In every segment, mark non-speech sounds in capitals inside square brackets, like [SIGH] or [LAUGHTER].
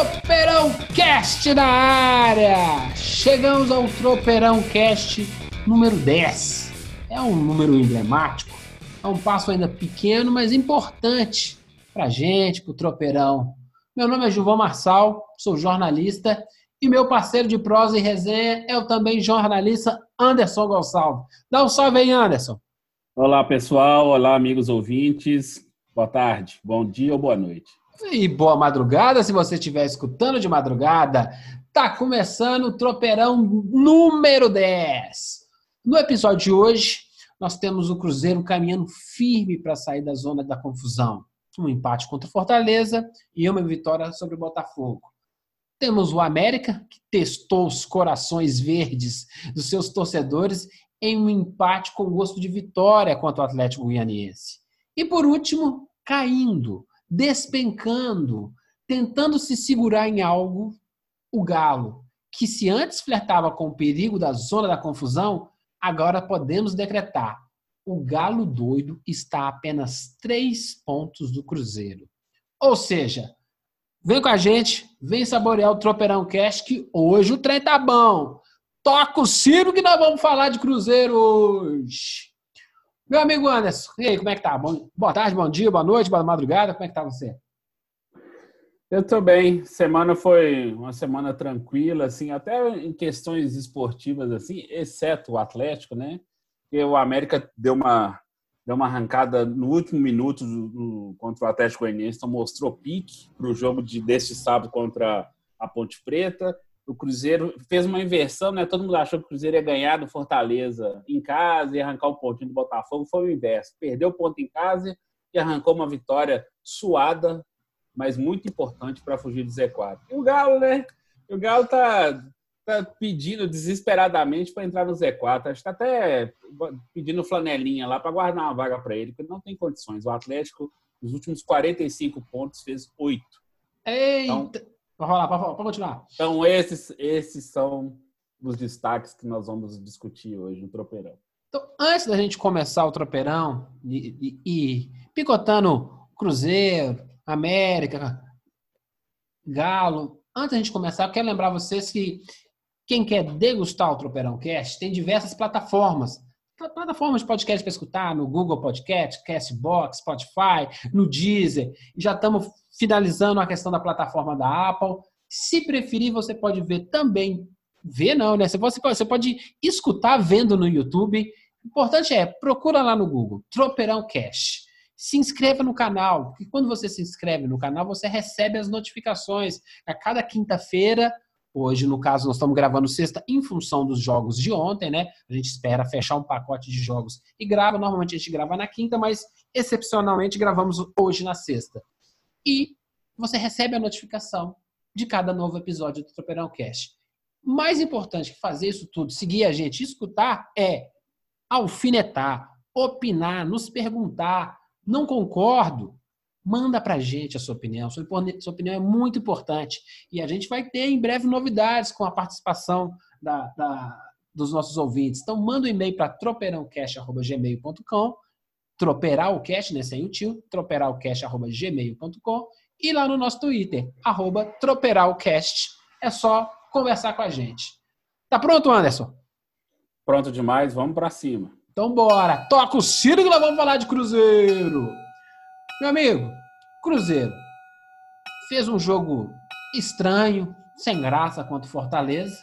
Tropeirão Cast na área! Chegamos ao Tropeirão Cast número 10. É um número emblemático, é um passo ainda pequeno, mas importante pra gente, pro Tropeirão. Meu nome é Gilvão Marçal, sou jornalista e meu parceiro de prosa e resenha é o também jornalista Anderson Gonçalves. Dá um salve aí, Anderson. Olá, pessoal. Olá, amigos ouvintes. Boa tarde, bom dia ou boa noite. E boa madrugada, se você estiver escutando de madrugada. Tá começando o Tropeirão número 10. No episódio de hoje, nós temos o Cruzeiro caminhando firme para sair da zona da confusão. Um empate contra o Fortaleza e uma vitória sobre o Botafogo. Temos o América, que testou os corações verdes dos seus torcedores em um empate com gosto de vitória contra o Atlético Goianiense. E por último, caindo despencando, tentando se segurar em algo, o Galo, que se antes flertava com o perigo da zona da confusão, agora podemos decretar: o Galo doido está a apenas três pontos do Cruzeiro. Ou seja, vem com a gente, vem saborear o Tropeirão Cast, que hoje o trem tá bom. Toca o Ciro que nós vamos falar de Cruzeiro hoje. Meu amigo Anderson, e aí, como é que tá? Bom, boa tarde, bom dia, boa noite, boa madrugada, como é que tá você? Eu tô bem. Semana foi uma semana tranquila, assim, até em questões esportivas, assim, exceto o Atlético, né? E o América deu uma, deu uma arrancada no último minuto do, do, contra o Atlético Goianiense, então mostrou pique para o jogo de, deste sábado contra a Ponte Preta o Cruzeiro fez uma inversão, né? Todo mundo achou que o Cruzeiro ia ganhar do Fortaleza em casa e arrancar o pontinho do Botafogo. Foi o inverso. Perdeu o ponto em casa e arrancou uma vitória suada, mas muito importante para fugir do Z4. E o Galo, né? O Galo tá, tá pedindo desesperadamente para entrar no Z4. Acho que tá até pedindo flanelinha lá para guardar uma vaga para ele, porque não tem condições. O Atlético, nos últimos 45 pontos, fez 8. Eita! Então, Pode rolar, pode, pode continuar. Então, esses, esses são os destaques que nós vamos discutir hoje no Tropeirão. Então, antes da gente começar o Tropeirão e, e, e picotando Cruzeiro, América, Galo, antes da gente começar, eu quero lembrar vocês que quem quer degustar o Tropeirão Cast tem diversas plataformas. Plataformas de podcast para escutar, no Google Podcast, Castbox, Spotify, no Deezer. Já estamos finalizando a questão da plataforma da Apple. Se preferir, você pode ver também. Ver não, né? Você pode, você pode escutar vendo no YouTube. O importante é, procura lá no Google, Tropeirão Cash. Se inscreva no canal, porque quando você se inscreve no canal, você recebe as notificações. A cada quinta-feira, hoje no caso nós estamos gravando sexta em função dos jogos de ontem, né? A gente espera fechar um pacote de jogos e grava. Normalmente a gente grava na quinta, mas excepcionalmente gravamos hoje na sexta e você recebe a notificação de cada novo episódio do Tropeirão Cast. Mais importante que fazer isso tudo, seguir a gente, escutar, é alfinetar, opinar, nos perguntar. Não concordo? Manda pra gente a sua opinião. Sua, opinião é muito importante. E a gente vai ter em breve novidades com a participação da, da, dos nossos ouvintes. Então, manda um e-mail para tropeirãocast.gmail.com troperalcast, né, sem o tio, troperalcast.gmail.com e lá no nosso Twitter, arroba troperalcast. É só conversar com a gente. Tá pronto, Anderson? Pronto demais, vamos para cima. Então bora, toca o nós vamos falar de Cruzeiro. Meu amigo, Cruzeiro fez um jogo estranho, sem graça contra o Fortaleza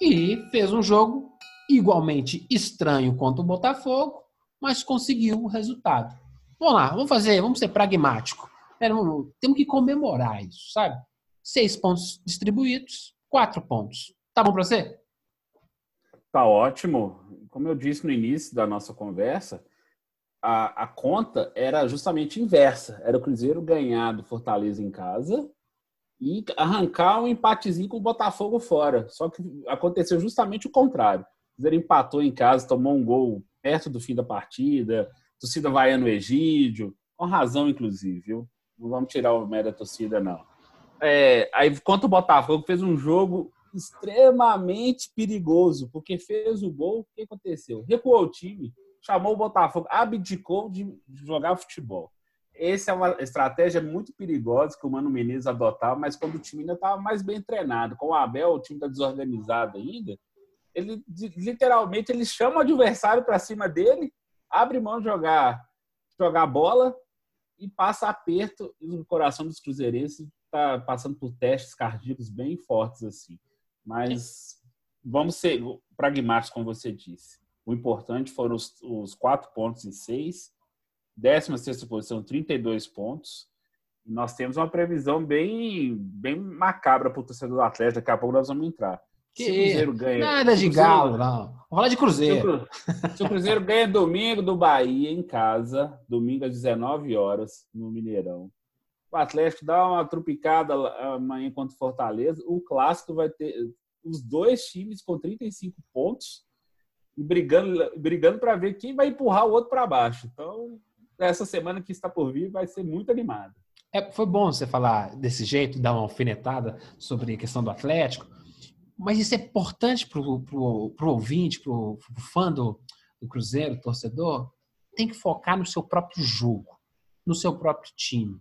e fez um jogo igualmente estranho contra o Botafogo mas conseguiu o resultado. Vamos lá, vamos fazer, vamos ser pragmático. É, temos que comemorar isso, sabe? Seis pontos distribuídos, quatro pontos. Tá bom para você? Tá ótimo. Como eu disse no início da nossa conversa, a, a conta era justamente inversa. Era o Cruzeiro ganhar do Fortaleza em casa e arrancar um empatezinho com o Botafogo fora. Só que aconteceu justamente o contrário. O Cruzeiro empatou em casa, tomou um gol perto do fim da partida, torcida vaiando o Egídio, com razão, inclusive, viu? Não vamos tirar o mérito da torcida, não. É, aí, contra o Botafogo, fez um jogo extremamente perigoso, porque fez o gol, o que aconteceu? Recuou o time, chamou o Botafogo, abdicou de jogar futebol. Essa é uma estratégia muito perigosa que o Mano Menezes adotava, mas quando o time ainda estava mais bem treinado. Com o Abel, o time está desorganizado ainda. Ele literalmente ele chama o adversário para cima dele, abre mão de jogar, jogar bola e passa aperto no coração dos cruzeirenses. Está passando por testes cardíacos bem fortes assim. Mas vamos ser pragmáticos, como você disse. O importante foram os, os quatro pontos em seis 16 posição, 32 pontos. Nós temos uma previsão bem, bem macabra para o torcedor do Atlético. Daqui a pouco nós vamos entrar. Que se o Cruzeiro ganha. Nada de galo, não. Vamos falar de Cruzeiro. Se o, Cruzeiro ganha domingo do Bahia em casa, domingo às 19 horas, no Mineirão. O Atlético dá uma trupicada amanhã contra o Fortaleza. O clássico vai ter os dois times com 35 pontos e brigando, brigando para ver quem vai empurrar o outro para baixo. Então, essa semana que está por vir vai ser muito animada. É, foi bom você falar desse jeito, dar uma alfinetada sobre a questão do Atlético, mas isso é importante para o ouvinte, para o fã do, do Cruzeiro, torcedor, tem que focar no seu próprio jogo, no seu próprio time.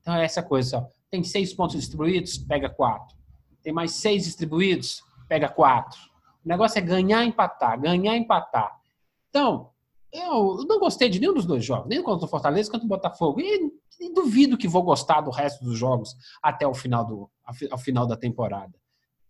Então é essa coisa, ó, tem seis pontos distribuídos, pega quatro. Tem mais seis distribuídos, pega quatro. O negócio é ganhar, empatar, ganhar, empatar. Então, eu não gostei de nenhum dos dois jogos, nem contra o Fortaleza quanto o Botafogo. E, e, duvido que vou gostar do resto dos jogos até o final, do, ao final da temporada.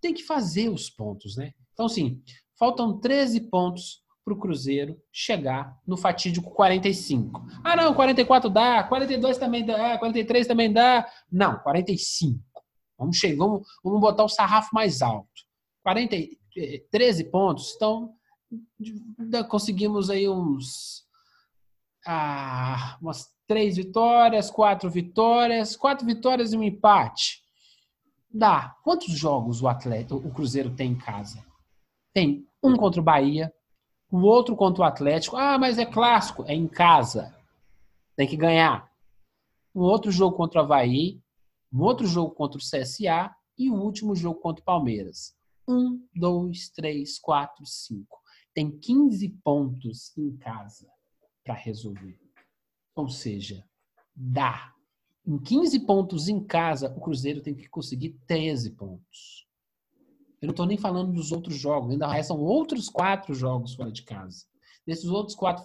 Tem que fazer os pontos, né? Então, assim, faltam 13 pontos para o Cruzeiro chegar no fatídico 45. Ah, não, 44 dá, 42 também dá, 43 também dá. Não, 45. Vamos, chegar, vamos, vamos botar o sarrafo mais alto. 40, 13 pontos, então conseguimos aí uns ah, umas três vitórias, quatro vitórias, quatro vitórias e um empate. Dá. Quantos jogos o atleta, o Cruzeiro tem em casa? Tem um contra o Bahia, o outro contra o Atlético. Ah, mas é clássico, é em casa. Tem que ganhar. Um outro jogo contra o Havaí, um outro jogo contra o CSA e o último jogo contra o Palmeiras. Um, dois, três, quatro, cinco tem 15 pontos em casa para resolver. Ou seja, dá. Em 15 pontos em casa, o Cruzeiro tem que conseguir 13 pontos. Eu não estou nem falando dos outros jogos, ainda restam outros quatro jogos fora de casa. Nesses outros quatro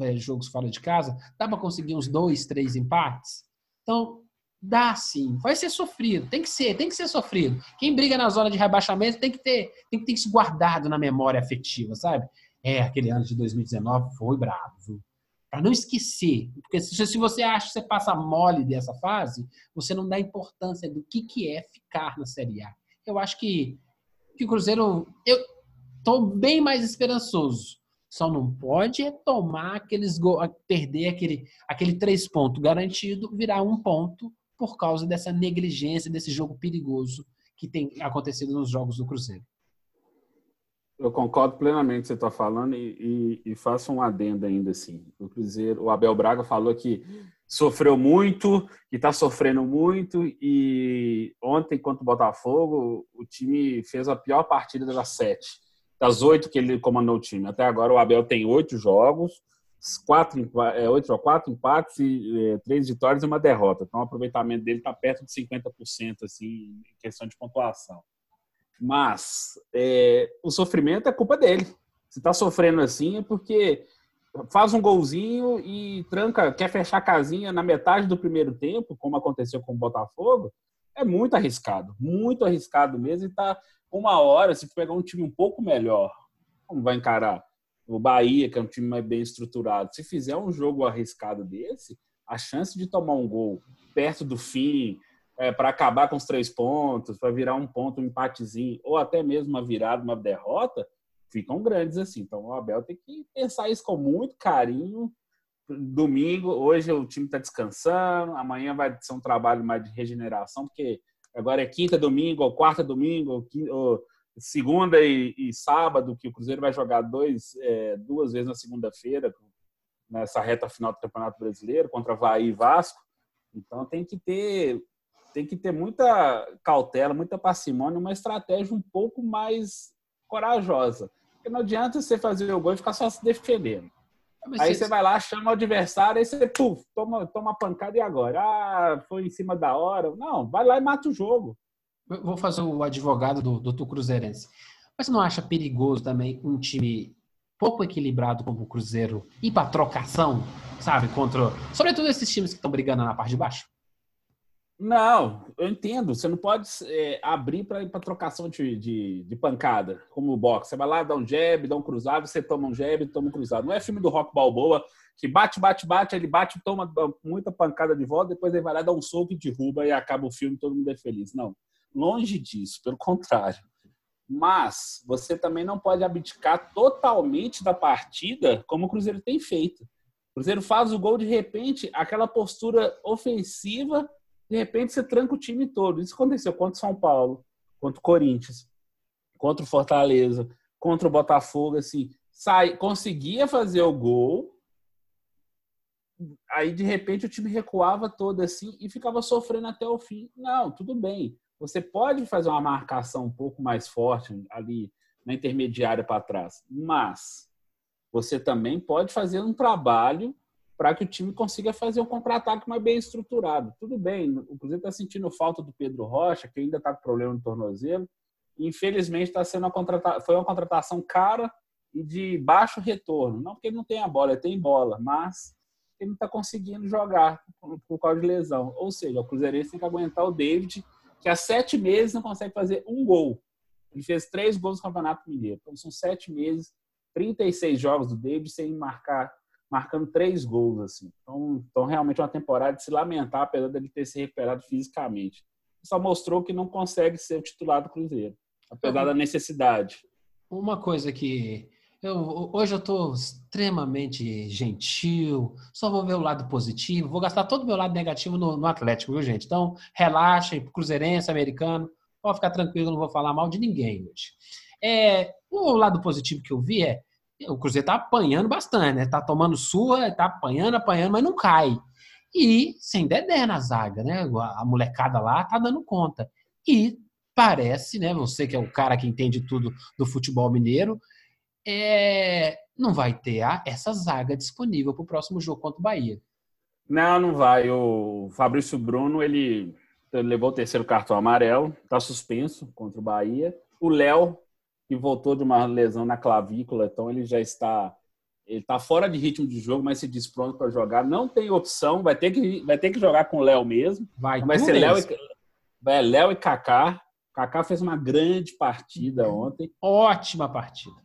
é, jogos fora de casa, dá para conseguir uns dois, três empates? Então, Dá sim. Vai ser sofrido. Tem que ser, tem que ser sofrido. Quem briga na zona de rebaixamento tem que ter, tem que ter isso guardado na memória afetiva, sabe? É, aquele ano de 2019 foi bravo. Para não esquecer. Porque se, você acha que você passa mole dessa fase, você não dá importância do que, que é ficar na Série A. Eu acho que, que o Cruzeiro. Eu estou bem mais esperançoso. Só não pode é tomar aqueles gols, perder aquele, aquele três pontos garantido, virar um ponto por causa dessa negligência, desse jogo perigoso que tem acontecido nos jogos do Cruzeiro. Eu concordo plenamente com o que você está falando e, e, e, faço um adendo ainda assim. O Cruzeiro, o Abel Braga falou que sofreu muito, que está sofrendo muito e ontem contra o Botafogo o time fez a pior partida das sete, das oito que ele comandou o time. Até agora o Abel tem oito jogos, quatro, é, oito, quatro empates e é, três vitórias e uma derrota. Então o aproveitamento dele está perto de 50% assim, em questão de pontuação. Mas é, o sofrimento é culpa dele. Se está sofrendo assim é porque faz um golzinho e tranca, quer fechar a casinha na metade do primeiro tempo, como aconteceu com o Botafogo, é muito arriscado, muito arriscado mesmo. E tá uma hora, se pegar um time um pouco melhor, como vai encarar? o Bahia, que é um time mais bem estruturado, se fizer um jogo arriscado desse, a chance de tomar um gol perto do fim, é, para acabar com os três pontos, para virar um ponto, um empatezinho, ou até mesmo uma virada, uma derrota, ficam grandes assim. Então o Abel tem que pensar isso com muito carinho, domingo, hoje o time está descansando, amanhã vai ser um trabalho mais de regeneração, porque agora é quinta, domingo, ou quarta, domingo, ou, quinta, ou segunda e, e, sábado, que o Cruzeiro vai jogar dois, é, duas vezes na segunda-feira, nessa reta final do Campeonato Brasileiro, contra Havaí e Vasco. Então tem que ter tem que ter muita cautela, muita parcimônia, uma estratégia um pouco mais corajosa. Porque não adianta você fazer o gol e ficar só se defendendo. Mas aí você vai lá, chama o adversário, aí você puf, toma, toma pancada e agora? Ah, foi em cima da hora. Não, vai lá e mata o jogo. Eu vou fazer o advogado do, do Cruzeirense. Mas você não acha perigoso também um time pouco equilibrado como o Cruzeiro ir para trocação, sabe? Contra. Sobretudo esses times que estão brigando na parte de baixo? Não, eu entendo. Você não pode é, abrir para trocação de, de, de, pancada, como o boxe. Você vai lá, dá um jab, dá um cruzado, você toma um jab, toma um cruzado. Não é filme do Rock Balboa que bate, bate, bate, ele bate, toma muita pancada de volta, depois ele vai lá, dá um soco e derruba e acaba o filme todo mundo é feliz. Não, longe disso, pelo contrário. Mas você também não pode abdicar totalmente da partida como o Cruzeiro tem feito. O Cruzeiro faz o gol de repente, aquela postura ofensiva de repente você tranca o time todo. Isso aconteceu contra o São Paulo, contra o Corinthians, contra o Fortaleza, contra o Botafogo, assim, sai, conseguia fazer o gol, aí de repente o time recuava todo assim e ficava sofrendo até o fim. Não, tudo bem. Você pode fazer uma marcação um pouco mais forte ali na intermediária para trás, mas você também pode fazer um trabalho para que o time consiga fazer um contra-ataque mais bem estruturado. Tudo bem, o Cruzeiro está sentindo falta do Pedro Rocha, que ainda está com problema no tornozelo. Infelizmente, está sendo uma contrata... foi uma contratação cara e de baixo retorno. Não porque ele não tem a bola, ele tem bola, mas ele não está conseguindo jogar por causa de lesão. Ou seja, o Cruzeirense tem que aguentar o David, que há sete meses não consegue fazer um gol. Ele fez três gols no Campeonato Mineiro. Então, são sete meses, 36 jogos do David sem marcar marcando três gols, assim. Então, então realmente é uma temporada de se lamentar, apesar de ele ter se recuperado fisicamente. Só mostrou que não consegue ser o titular do Cruzeiro, apesar da necessidade. Uma coisa que eu, hoje eu estou extremamente gentil, só vou ver o lado positivo, vou gastar todo o meu lado negativo no, no Atlético, viu, gente? Então, relaxem, cruzeirense, americano, pode ficar tranquilo, não vou falar mal de ninguém hoje. É, o lado positivo que eu vi é o Cruzeiro tá apanhando bastante, né? Tá tomando sua, tá apanhando, apanhando, mas não cai. E sem Dedé na zaga, né? A molecada lá tá dando conta. E parece, né? Você que é o cara que entende tudo do futebol mineiro, é, não vai ter essa zaga disponível para o próximo jogo contra o Bahia. Não, não vai. O Fabrício Bruno, ele levou o terceiro cartão amarelo, tá suspenso contra o Bahia. O Léo que voltou de uma lesão na clavícula, então ele já está ele está fora de ritmo de jogo, mas se diz pronto para jogar. Não tem opção, vai ter que vai ter que jogar com o Léo mesmo. Vai, vai ser Léo e, vai, Léo e Kaká. Kaká fez uma grande partida ontem. Ótima partida.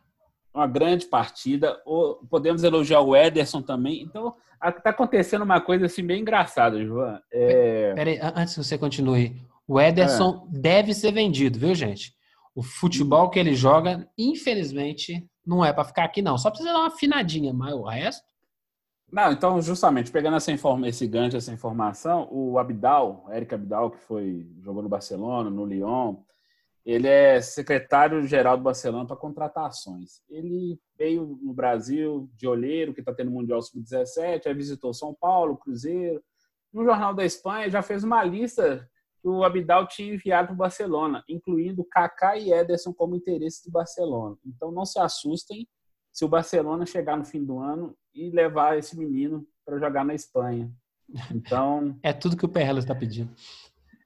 Uma grande partida. Podemos elogiar o Ederson também. Então, está acontecendo uma coisa assim bem engraçada, João. É... Peraí, antes que você continue. O Ederson é. deve ser vendido, viu, gente? O futebol que ele joga, infelizmente, não é para ficar aqui, não. Só precisa dar uma afinadinha, mas o resto. Não, então, justamente, pegando essa informa esse gancho, essa informação, o Abidal, Eric Abidal, que foi jogou no Barcelona, no Lyon, ele é secretário-geral do Barcelona para contratações. Ele veio no Brasil de olheiro, que está tendo o Mundial Sub-17, aí visitou São Paulo, Cruzeiro. No Jornal da Espanha já fez uma lista que o Abidal tinha enviado para o Barcelona, incluindo Kaká e Ederson como interesse do Barcelona. Então não se assustem se o Barcelona chegar no fim do ano e levar esse menino para jogar na Espanha. Então [LAUGHS] é tudo que o Perrela está pedindo.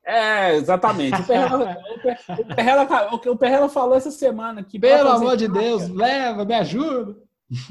É, exatamente. O Perrela, [LAUGHS] o Perrela, o Perrela falou essa semana que pelo amor de Deus, leva, me ajuda.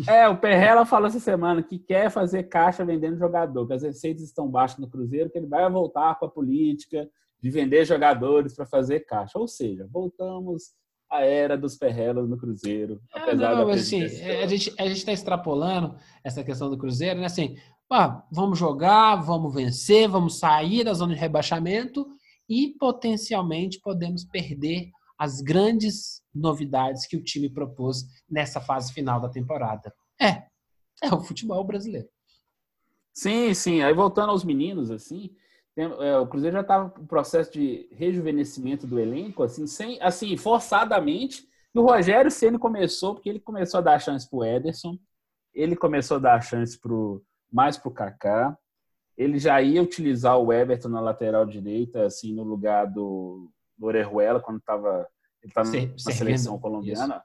É, o Perrela falou essa semana que quer fazer caixa vendendo jogador, que as receitas estão baixas no Cruzeiro, que ele vai voltar com a política de vender jogadores para fazer caixa. Ou seja, voltamos à era dos Perrelas no Cruzeiro. É, apesar não, da assim, a gente a está extrapolando essa questão do Cruzeiro, né? Assim, ah, vamos jogar, vamos vencer, vamos sair da zona de rebaixamento e potencialmente podemos perder as grandes novidades que o time propôs nessa fase final da temporada. É, é o futebol brasileiro. Sim, sim. Aí voltando aos meninos, assim, tem, é, o Cruzeiro já estava no processo de rejuvenescimento do elenco, assim, sem, assim, forçadamente. E o Rogério Ceni começou, porque ele começou a dar chance para o Ederson, ele começou a dar chance pro, mais para o Kaká. Ele já ia utilizar o Everton na lateral direita, assim, no lugar do, do Orejuela, quando estava ele tá na seleção colombiana.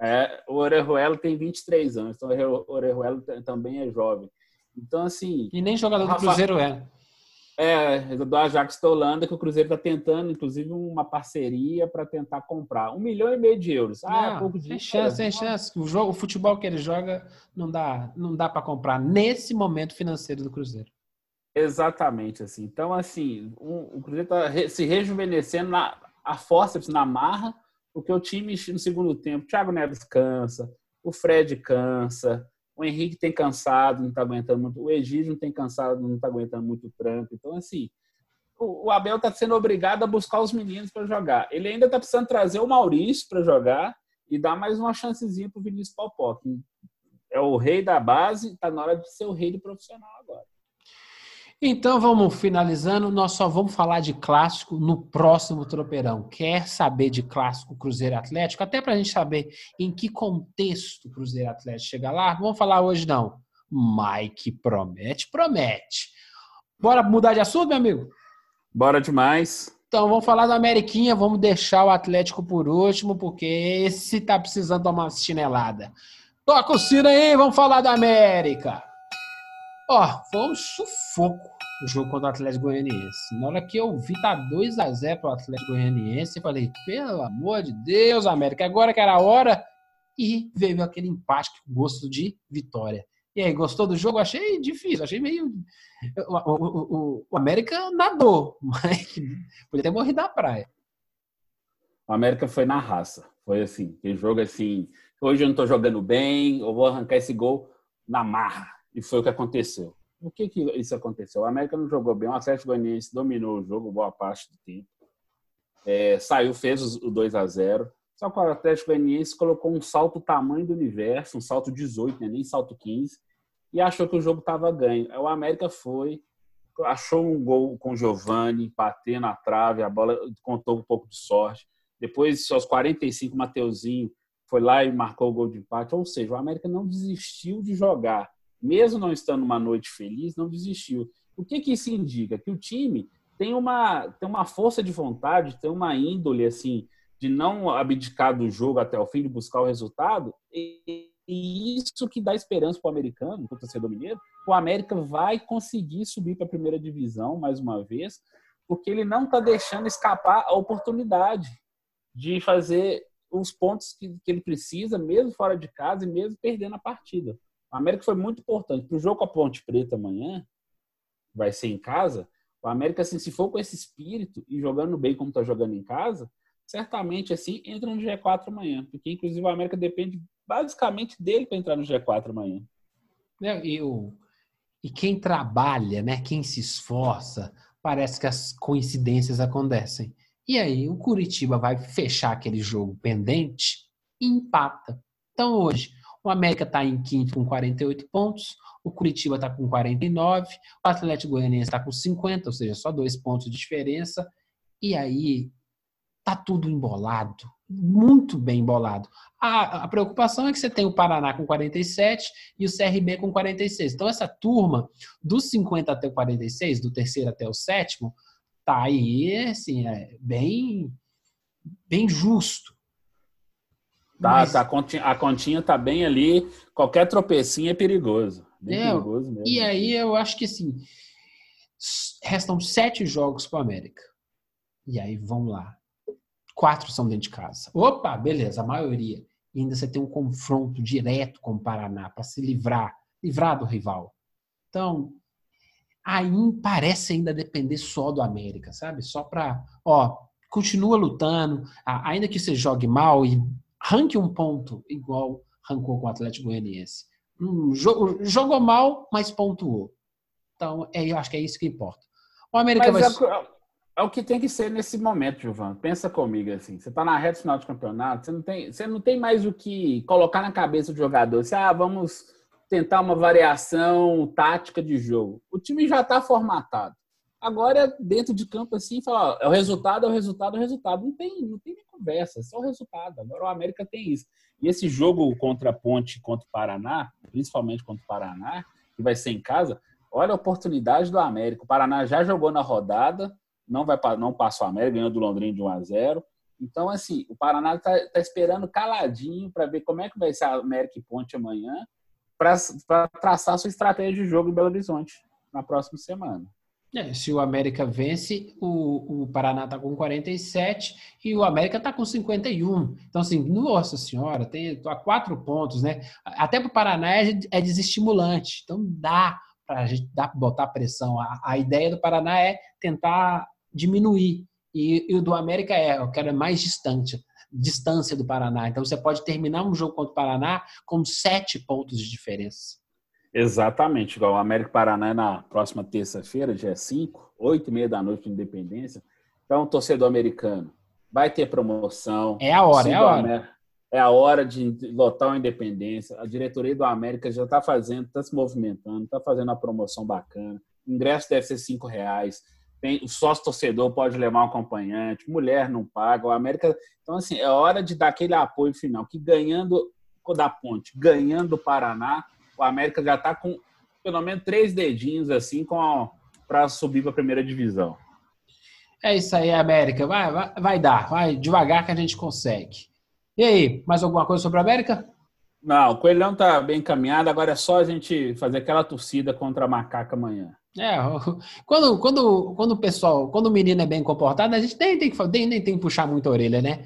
É, o Orejuela tem 23 anos, então o Orejuela também é jovem. Então, assim. E nem jogador Rafa... do Cruzeiro é. É, do Ajax da Holanda, que o Cruzeiro está tentando, inclusive, uma parceria para tentar comprar. Um milhão e meio de euros. Ah, não, pouco de Tem chance, tem chance. O, jogo, o futebol que ele joga não dá, não dá para comprar nesse momento financeiro do Cruzeiro. Exatamente, assim. Então, assim, o, o Cruzeiro está se rejuvenescendo na a forceps, na marra, porque o time no segundo tempo, Thiago Neves cansa, o Fred cansa, o Henrique tem cansado, não está aguentando muito. O Egídio não tem cansado, não está aguentando muito o tranco. Então, assim, o, Abel está sendo obrigado a buscar os meninos para jogar. Ele ainda está precisando trazer o Maurício para jogar e dar mais uma chancezinha para o Vinícius Popó, que é o rei da base, está na hora de ser o rei do profissional agora. Então vamos finalizando. Nós só vamos falar de clássico no próximo tropeirão. Quer saber de clássico Cruzeiro Atlético? Até para a gente saber em que contexto o Cruzeiro Atlético chega lá. Vamos falar hoje não. Mike promete, promete. Bora mudar de assunto, meu amigo? Bora demais. Então vamos falar da Ameriquinha. Vamos deixar o Atlético por último, porque esse tá precisando tomar uma chinelada. Toca o sino aí, vamos falar da América. Ó, foi um sufoco o jogo contra o Atlético Goianiense. Na hora que eu vi tá 2 a 0 pro Atlético Goianiense, eu falei, pelo amor de Deus, América, agora que era a hora. E veio aquele empate com gosto de vitória. E aí, gostou do jogo? Achei difícil, achei meio. O, o, o, o América nadou, [LAUGHS] mas podia ter morrido na praia. O América foi na raça. Foi assim, aquele jogo assim. Hoje eu não tô jogando bem, eu vou arrancar esse gol na marra. E foi o que aconteceu. Por que, que isso aconteceu? O América não jogou bem, o Atlético Goianiense dominou o jogo boa parte do tempo. É, saiu, fez o 2 a 0 Só que o Atlético Goianiense colocou um salto tamanho do universo, um salto 18, né? nem salto 15, e achou que o jogo estava ganho. O América foi, achou um gol com o Giovani, bater na trave, a bola contou um pouco de sorte. Depois, aos 45, o Mateuzinho foi lá e marcou o gol de empate. Ou seja, o América não desistiu de jogar mesmo não estando numa noite feliz, não desistiu. O que, que isso indica? Que o time tem uma, tem uma força de vontade, tem uma índole assim de não abdicar do jogo até o fim, de buscar o resultado, e, e isso que dá esperança para o americano, para o torcedor mineiro, o América vai conseguir subir para a primeira divisão mais uma vez, porque ele não está deixando escapar a oportunidade de fazer os pontos que, que ele precisa, mesmo fora de casa e mesmo perdendo a partida. O América foi muito importante. Para o jogo com a Ponte Preta amanhã, vai ser em casa, o América, assim, se for com esse espírito e jogando bem como está jogando em casa, certamente, assim, entra no G4 amanhã. Porque, inclusive, o América depende basicamente dele para entrar no G4 amanhã. É, e, o, e quem trabalha, né, quem se esforça, parece que as coincidências acontecem. E aí o Curitiba vai fechar aquele jogo pendente e empata. Então hoje, o América está em quinto com 48 pontos, o Curitiba está com 49, o Atlético Goianiense está com 50, ou seja, só dois pontos de diferença. E aí tá tudo embolado, muito bem embolado. A, a, preocupação é que você tem o Paraná com 47 e o CRB com 46. Então, essa turma, dos 50 até o 46, do terceiro até o sétimo, tá aí, assim, é bem, bem justo. Tá, Mas... tá, a, continha, a continha tá bem ali. Qualquer tropecinho é perigoso. Bem é, perigoso mesmo. E aí eu acho que assim, restam sete jogos para América. E aí vamos lá. Quatro são dentro de casa. Opa, beleza, a maioria. E ainda você tem um confronto direto com o Paraná para se livrar, livrar do rival. Então, aí parece ainda depender só do América, sabe? Só para, ó, continua lutando, ainda que você jogue mal e ranque um ponto igual rancou com o Atlético Goianiense. Um, jogou mal, mas pontuou. Então, é, eu acho que é isso que importa. O América mas vai... é, é, o que tem que ser nesse momento, Gilvan. Pensa comigo assim. Você está na reta final de campeonato, você não, tem, você não tem mais o que colocar na cabeça do jogador. Você, ah, vamos tentar uma variação tática de jogo. O time já está formatado. Agora, dentro de campo, assim, fala, é o resultado, é o resultado, é o resultado. Não tem, não tem nem conversa, é só o resultado. Agora o América tem isso. E esse jogo contra a Ponte, contra o Paraná, principalmente contra o Paraná, que vai ser em casa, olha a oportunidade do América. O Paraná já jogou na rodada, não vai não passou o América, ganhou do Londrina de 1 a 0 Então, assim, o Paraná está tá esperando caladinho para ver como é que vai ser a América e Ponte amanhã, para traçar sua estratégia de jogo em Belo Horizonte na próxima semana. É, se o América vence, o, o Paraná está com 47 e o América está com 51. Então, assim, nossa senhora, tem a quatro pontos, né? Até para o Paraná é, é desestimulante. Então, dá para a gente dá botar pressão. A, a, ideia do Paraná é tentar diminuir. E, e o do América é, eu quero mais distante, distância do Paraná. Então, você pode terminar um jogo contra o Paraná com sete pontos de diferença. Exatamente, igual o América Paraná é na próxima terça-feira, dia 5, 8 e meia da noite de Independência. Então, torcedor americano, vai ter promoção. É a hora, é a hora. É a hora de lotar a Independência. A diretoria do América já está fazendo, está se movimentando, está fazendo uma promoção bacana. O ingresso deve ser cinco reais. Tem, o sócio torcedor pode levar um acompanhante, mulher não paga. O América. Então, assim, é hora de dar aquele apoio final. Que ganhando da ponte, ganhando o Paraná, o América já está com pelo menos três dedinhos assim para subir para a primeira divisão. É isso aí, América. Vai, vai, vai dar, vai devagar que a gente consegue. E aí, mais alguma coisa sobre a América? Não, o Coelhão está bem encaminhado, agora é só a gente fazer aquela torcida contra a macaca amanhã. É, quando, quando, quando o pessoal, quando o menino é bem comportado, a gente nem tem que, nem, nem tem que puxar muita orelha, né?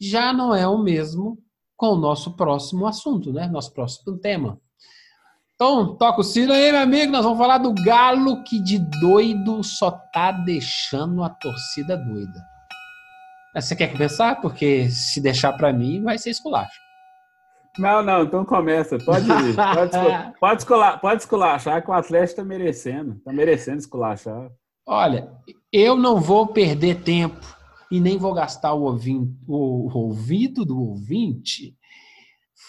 Já não é o mesmo com o nosso próximo assunto, né? Nosso próximo tema. Então, toca o sino aí, meu amigo. Nós vamos falar do Galo que de doido só tá deixando a torcida doida. Você quer começar? Porque se deixar para mim, vai ser esculacho. Não, não, então começa. Pode ir. Pode, [LAUGHS] pode, escular, pode esculachar que o Atlético está merecendo. Está merecendo esculachar. Olha, eu não vou perder tempo e nem vou gastar o, ouvido, o ouvido do ouvinte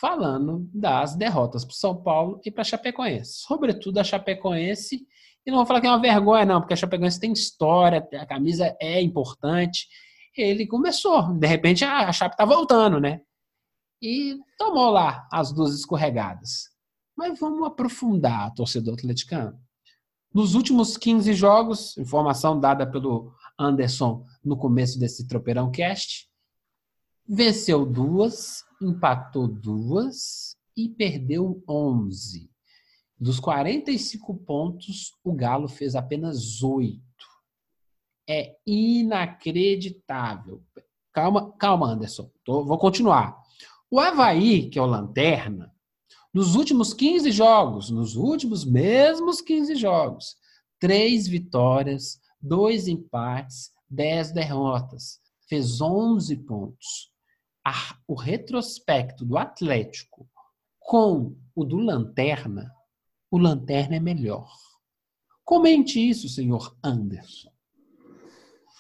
falando das derrotas para São Paulo e para Chapecoense. Sobretudo a Chapecoense. E não vou falar que é uma vergonha, não, porque a Chapecoense tem história, a camisa é importante. Ele começou, de repente a Chape está voltando, né? E tomou lá as duas escorregadas. Mas vamos aprofundar, torcedor atleticano. Nos últimos 15 jogos, informação dada pelo Anderson no começo desse Tropeirão Cast, venceu duas, empatou duas e perdeu 11. Dos 45 pontos, o Galo fez apenas 8. É inacreditável. Calma, calma, Anderson. Tô, vou continuar. O Havaí, que é o Lanterna, nos últimos 15 jogos, nos últimos mesmos 15 jogos, três vitórias, dois empates, dez derrotas. Fez 11 pontos a, o retrospecto do Atlético com o do Lanterna, o Lanterna é melhor. Comente isso, senhor Anderson.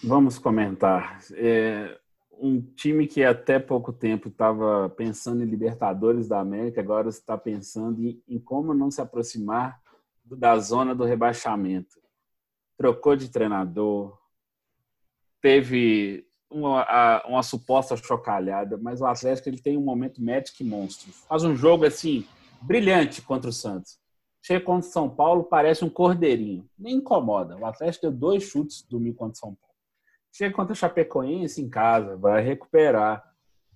Vamos comentar. É, um time que até pouco tempo estava pensando em Libertadores da América, agora está pensando em, em como não se aproximar da zona do rebaixamento. Trocou de treinador, teve uma, uma suposta chocalhada, mas o Atlético ele tem um momento Magic monstro. Faz um jogo assim brilhante contra o Santos. Chega contra o São Paulo, parece um cordeirinho. Nem incomoda. O Atlético deu dois chutes domingo contra o São Paulo. Chega contra o Chapecoense em casa, vai recuperar.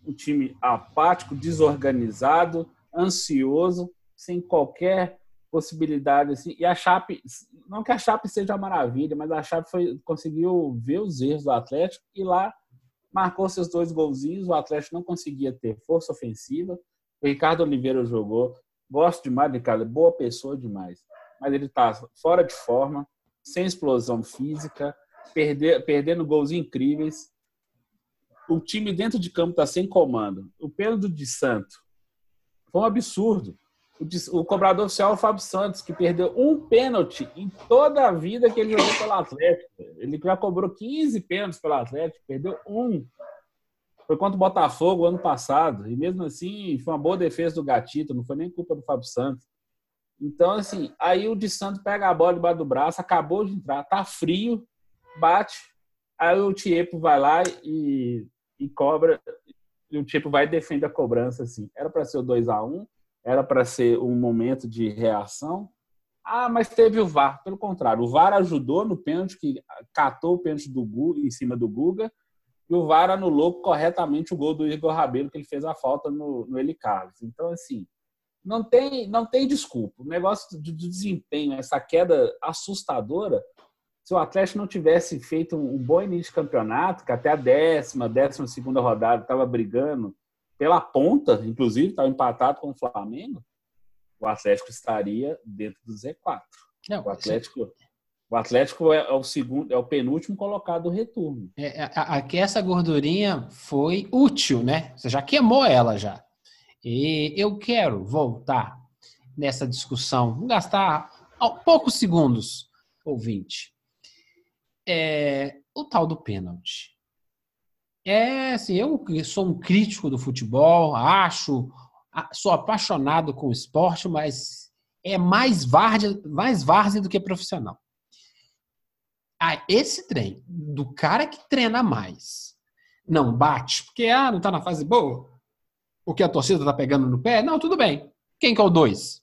Um time apático, desorganizado, ansioso, sem qualquer possibilidade assim. E a Chape, não que a Chape seja uma maravilha, mas a Chape foi, conseguiu ver os erros do Atlético e lá marcou seus dois golzinhos, o Atlético não conseguia ter força ofensiva. O Ricardo Oliveira jogou. Gosto demais do Ricardo, boa pessoa demais. Mas ele está fora de forma, sem explosão física, perder, perdendo gols incríveis. O time dentro de campo está sem comando. O Pedro de Santo foi um absurdo. O, cobrador oficial é o Fábio Santos, que perdeu um pênalti em toda a vida que ele jogou pelo Atlético. Ele já cobrou 15 pênaltis pelo Atlético, perdeu um. Foi contra o Botafogo ano passado. E mesmo assim, foi uma boa defesa do Gatito, não foi nem culpa do Fábio Santos. Então, assim, aí o de Santo pega a bola debaixo do braço, acabou de entrar, tá frio, bate, aí o Tiepo vai lá e, e cobra, e o Tiepo vai e defende a cobrança, assim. Era para ser o 2 a 1 era para ser um momento de reação. Ah, mas teve o VAR. Pelo contrário, o VAR ajudou no pênalti, que catou o pênalti do Guga, em cima do Guga, e o VAR anulou corretamente o gol do Igor Rabelo, que ele fez a falta no, no Eli Carlos. Então, assim, não tem, não tem desculpa. O negócio de, de desempenho, essa queda assustadora, se o Atlético não tivesse feito um bom início de campeonato, que até a décima, décima segunda rodada estava brigando pela ponta, inclusive estava empatado com o Flamengo, o Atlético estaria dentro do Z4. Não, o Atlético, o Atlético é, o segundo, é o penúltimo colocado do retorno. É, aqui essa gordurinha foi útil, né? Você já queimou ela já. E eu quero voltar nessa discussão, vou gastar poucos segundos, ouvinte. É, o tal do pênalti. É assim, eu sou um crítico do futebol, acho, sou apaixonado com o esporte, mas é mais várzea, mais várzea do que profissional. Ah, esse trem do cara que treina mais não bate, porque ah, não está na fase boa, porque a torcida tá pegando no pé? Não, tudo bem. Quem que é o dois?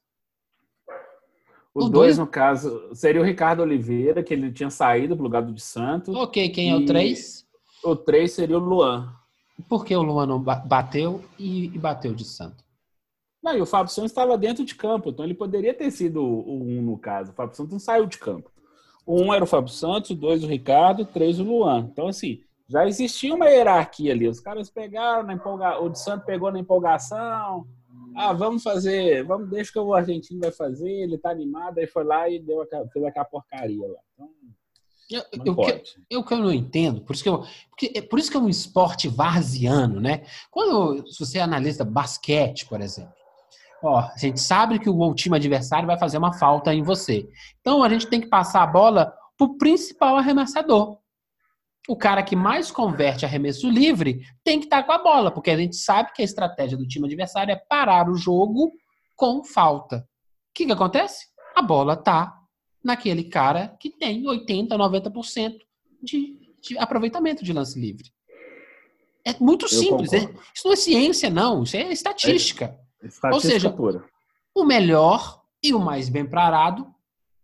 O, o dois, no caso, seria o Ricardo Oliveira, que ele tinha saído pro lugar do de Santos. Ok, quem é o três? O três seria o Luan. Por que o Luan não bateu e, bateu de Santos? Não, e o Fábio Santos estava dentro de campo, então ele poderia ter sido o um no caso. O Fábio Santos não saiu de campo. O um era o Fábio Santos, o dois o Ricardo, o três o Luan. Então, assim, já existia uma hierarquia ali. Os caras pegaram na empolgação, o de Santos pegou na empolgação. Ah, vamos fazer, vamos, deixa que o argentino vai fazer, ele tá animado, aí foi lá e deu aquela, fez aquela porcaria lá. Então, eu, eu, que, eu, que eu não entendo, por isso que, eu, porque, é por isso que é um esporte varziano, né? Quando se você analisa basquete, por exemplo, ó, a gente sabe que o time adversário vai fazer uma falta em você. Então a gente tem que passar a bola pro principal arremessador o cara que mais converte arremesso livre tem que estar com a bola, porque a gente sabe que a estratégia do time adversário é parar o jogo com falta. O que, que acontece? A bola tá naquele cara que tem 80, 90% de, de aproveitamento de lance livre. É muito simples. É, isso não é ciência, não. Isso é estatística. É, estatística Ou seja, pura. o melhor e o mais bem parado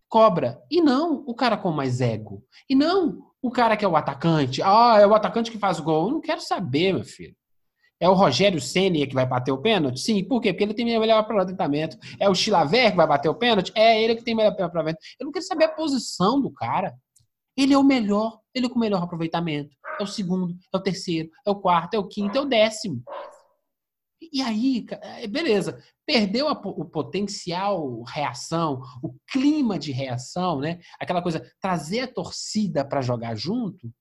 cobra. E não o cara com mais ego. E não o cara que é o atacante, ah, é o atacante que faz gol. Eu não quero saber, meu filho. É o Rogério Senna que vai bater o pênalti? Sim, por quê? Porque ele tem melhor aproveitamento. É o Chilaver que vai bater o pênalti? É ele que tem melhor aproveitamento. Eu não quero saber a posição do cara. Ele é o melhor, ele é com o melhor aproveitamento. É o segundo, é o terceiro, é o quarto, é o quinto, é o décimo. E aí, é, beleza, perdeu a, o potencial reação, o clima de reação, né? Aquela coisa, trazer a torcida para jogar junto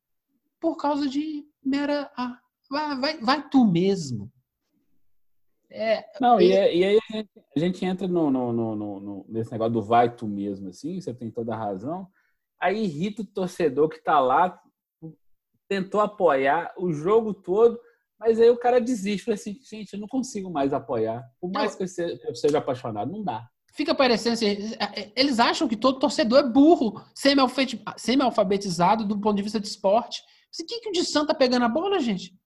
por causa de mera. Ah, vai, vai, vai tu mesmo. É, Não, e, e, aí a gente, a gente entra no, no, no, no, nesse negócio do vai tu mesmo, assim, você tem toda a razão. Aí irrita o torcedor que tá lá, tentou apoiar o jogo todo, mas aí o cara desiste, fala assim, gente, eu não consigo mais apoiar. Por mais que eu seja, eu seja apaixonado, não dá. Fica parecendo assim, é, é, eles acham que todo torcedor é burro, semi-alfabetizado do ponto de vista de esporte. O que, que o de Santo tá pegando a bola, gente?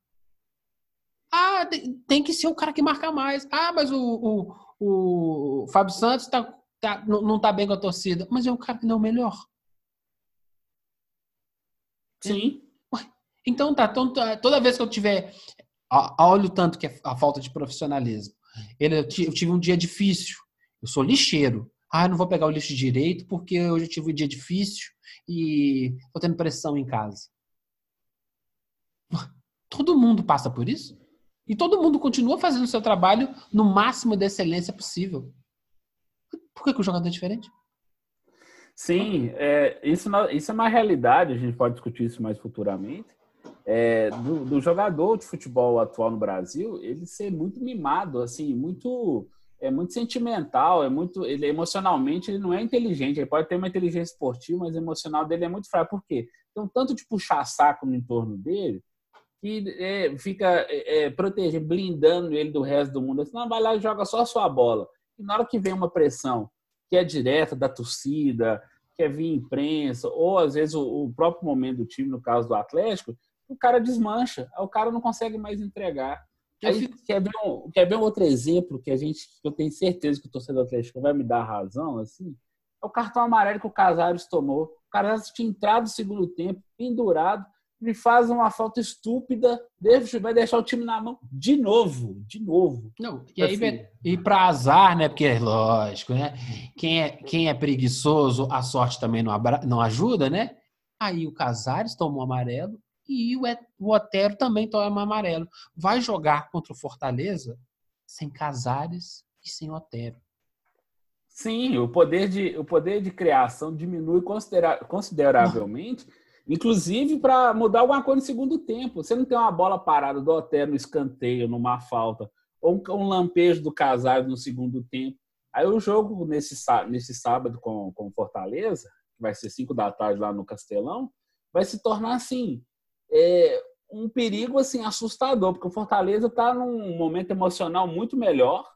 Ah, tem que ser o cara que marca mais. Ah, mas o, o, o Fábio Santos tá, tá, não tá bem com a torcida. Mas é o cara que não é o melhor. Sim. Então tá, então, tá, toda vez que eu tiver olha o tanto que é a falta de profissionalismo. Ele, eu tive um dia difícil. Eu sou lixeiro. Ah, eu não vou pegar o lixo direito porque hoje eu tive um dia difícil e tô tendo pressão em casa. Todo mundo passa por isso. E todo mundo continua fazendo o seu trabalho no máximo de excelência possível. Por que, que o jogador é diferente? Sim, é, isso, isso é uma realidade, a gente pode discutir isso mais futuramente é, do, do, jogador de futebol atual no Brasil, ele ser muito mimado, assim, muito é muito sentimental, é muito ele emocionalmente ele não é inteligente, ele pode ter uma inteligência esportiva, mas emocional dele é muito fraco. Por quê? Um tanto de puxar saco no entorno dele que é, fica é, é, protegendo, blindando ele do resto do mundo. Assim, não, vai lá e joga só a sua bola. E na hora que vem uma pressão que é direta da torcida, quer vir imprensa, ou às vezes o, o, próprio momento do time, no caso do Atlético, o cara desmancha, o cara não consegue mais entregar. Aí, quer, ver um, quer ver um outro exemplo que a gente, que eu tenho certeza que o torcedor Atlético vai me dar razão, assim, é o cartão amarelo que o Casares tomou. O Casares tinha entrado no segundo tempo, pendurado, ele faz uma falta estúpida, vai deixar o time na mão de novo, de novo. Não, e aí assim. e para azar, né? Porque é lógico, né? Quem é, quem é preguiçoso, a sorte também não, abra, não ajuda, né? Aí o Casares tomou amarelo e o, o Otero também toma amarelo. Vai jogar contra o Fortaleza sem Casares e sem Otero. Sim, o poder de, o poder de criação diminui considera consideravelmente. Não Inclusive para mudar alguma coisa no segundo tempo. Você não tem uma bola parada do Otero no escanteio, numa falta, ou um, lampejo do Casares no segundo tempo. Aí o jogo nesse, nesse sábado com, com Fortaleza, que vai ser 5 da tarde lá no Castelão, vai se tornar assim. É, um perigo assim assustador, porque o Fortaleza está num momento emocional muito melhor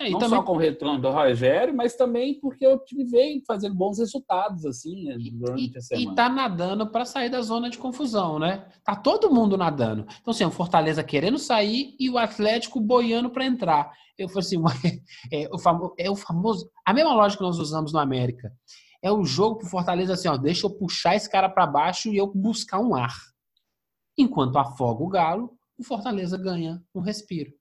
é, não também... só com o retorno do Rogério, mas também porque o time vem fazendo bons resultados assim né, durante e, a semana. E tá nadando para sair da zona de confusão, né? Tá todo mundo nadando. Então, assim, o Fortaleza querendo sair e o Atlético boiando para entrar. Eu falei assim, [LAUGHS] é o, famoso, é o famoso. A mesma lógica que nós usamos no América. É o jogo pro Fortaleza assim, ó, deixa eu puxar esse cara para baixo e eu buscar um ar. Enquanto afoga o Galo, o Fortaleza ganha um respiro.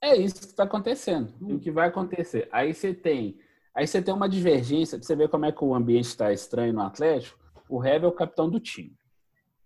É isso que está acontecendo. Hum. O que vai acontecer? Aí você tem, aí você tem uma divergência. Você vê como é que o ambiente está estranho no Atlético. O Rev é o capitão do time.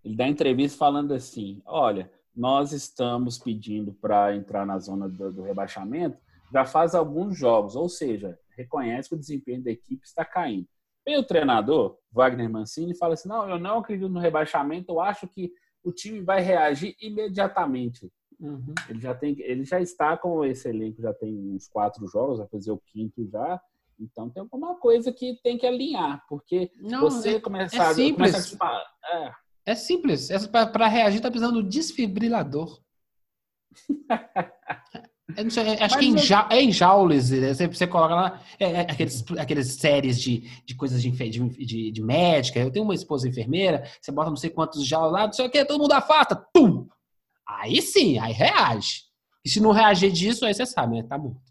Ele dá entrevista falando assim: olha, nós estamos pedindo para entrar na zona do, do, rebaixamento já faz alguns jogos, ou seja, reconhece que o desempenho da equipe está caindo. Vem o treinador, Wagner Mancini, fala assim: não, eu não acredito no rebaixamento, eu acho que o time vai reagir imediatamente. Uhum. Ele já tem, ele já está com esse elenco, já tem uns quatro jogos, vai fazer o quinto já. Então tem alguma coisa que tem que alinhar, porque Não, você é, começar é simples. A, é. é simples. Para reagir tá precisando do desfibrilador. [LAUGHS] Sei, acho Mas que em, ja, é em Jaules, né? você, você coloca lá é, é, aqueles, aqueles séries de, de coisas de, de, de, médica. Eu tenho uma esposa enfermeira, você bota não sei quantos jaulas lá, não sei o que, todo mundo afasta, tum! Aí sim, aí reage. E se não reagir disso, aí você sabe, né? Tá morto.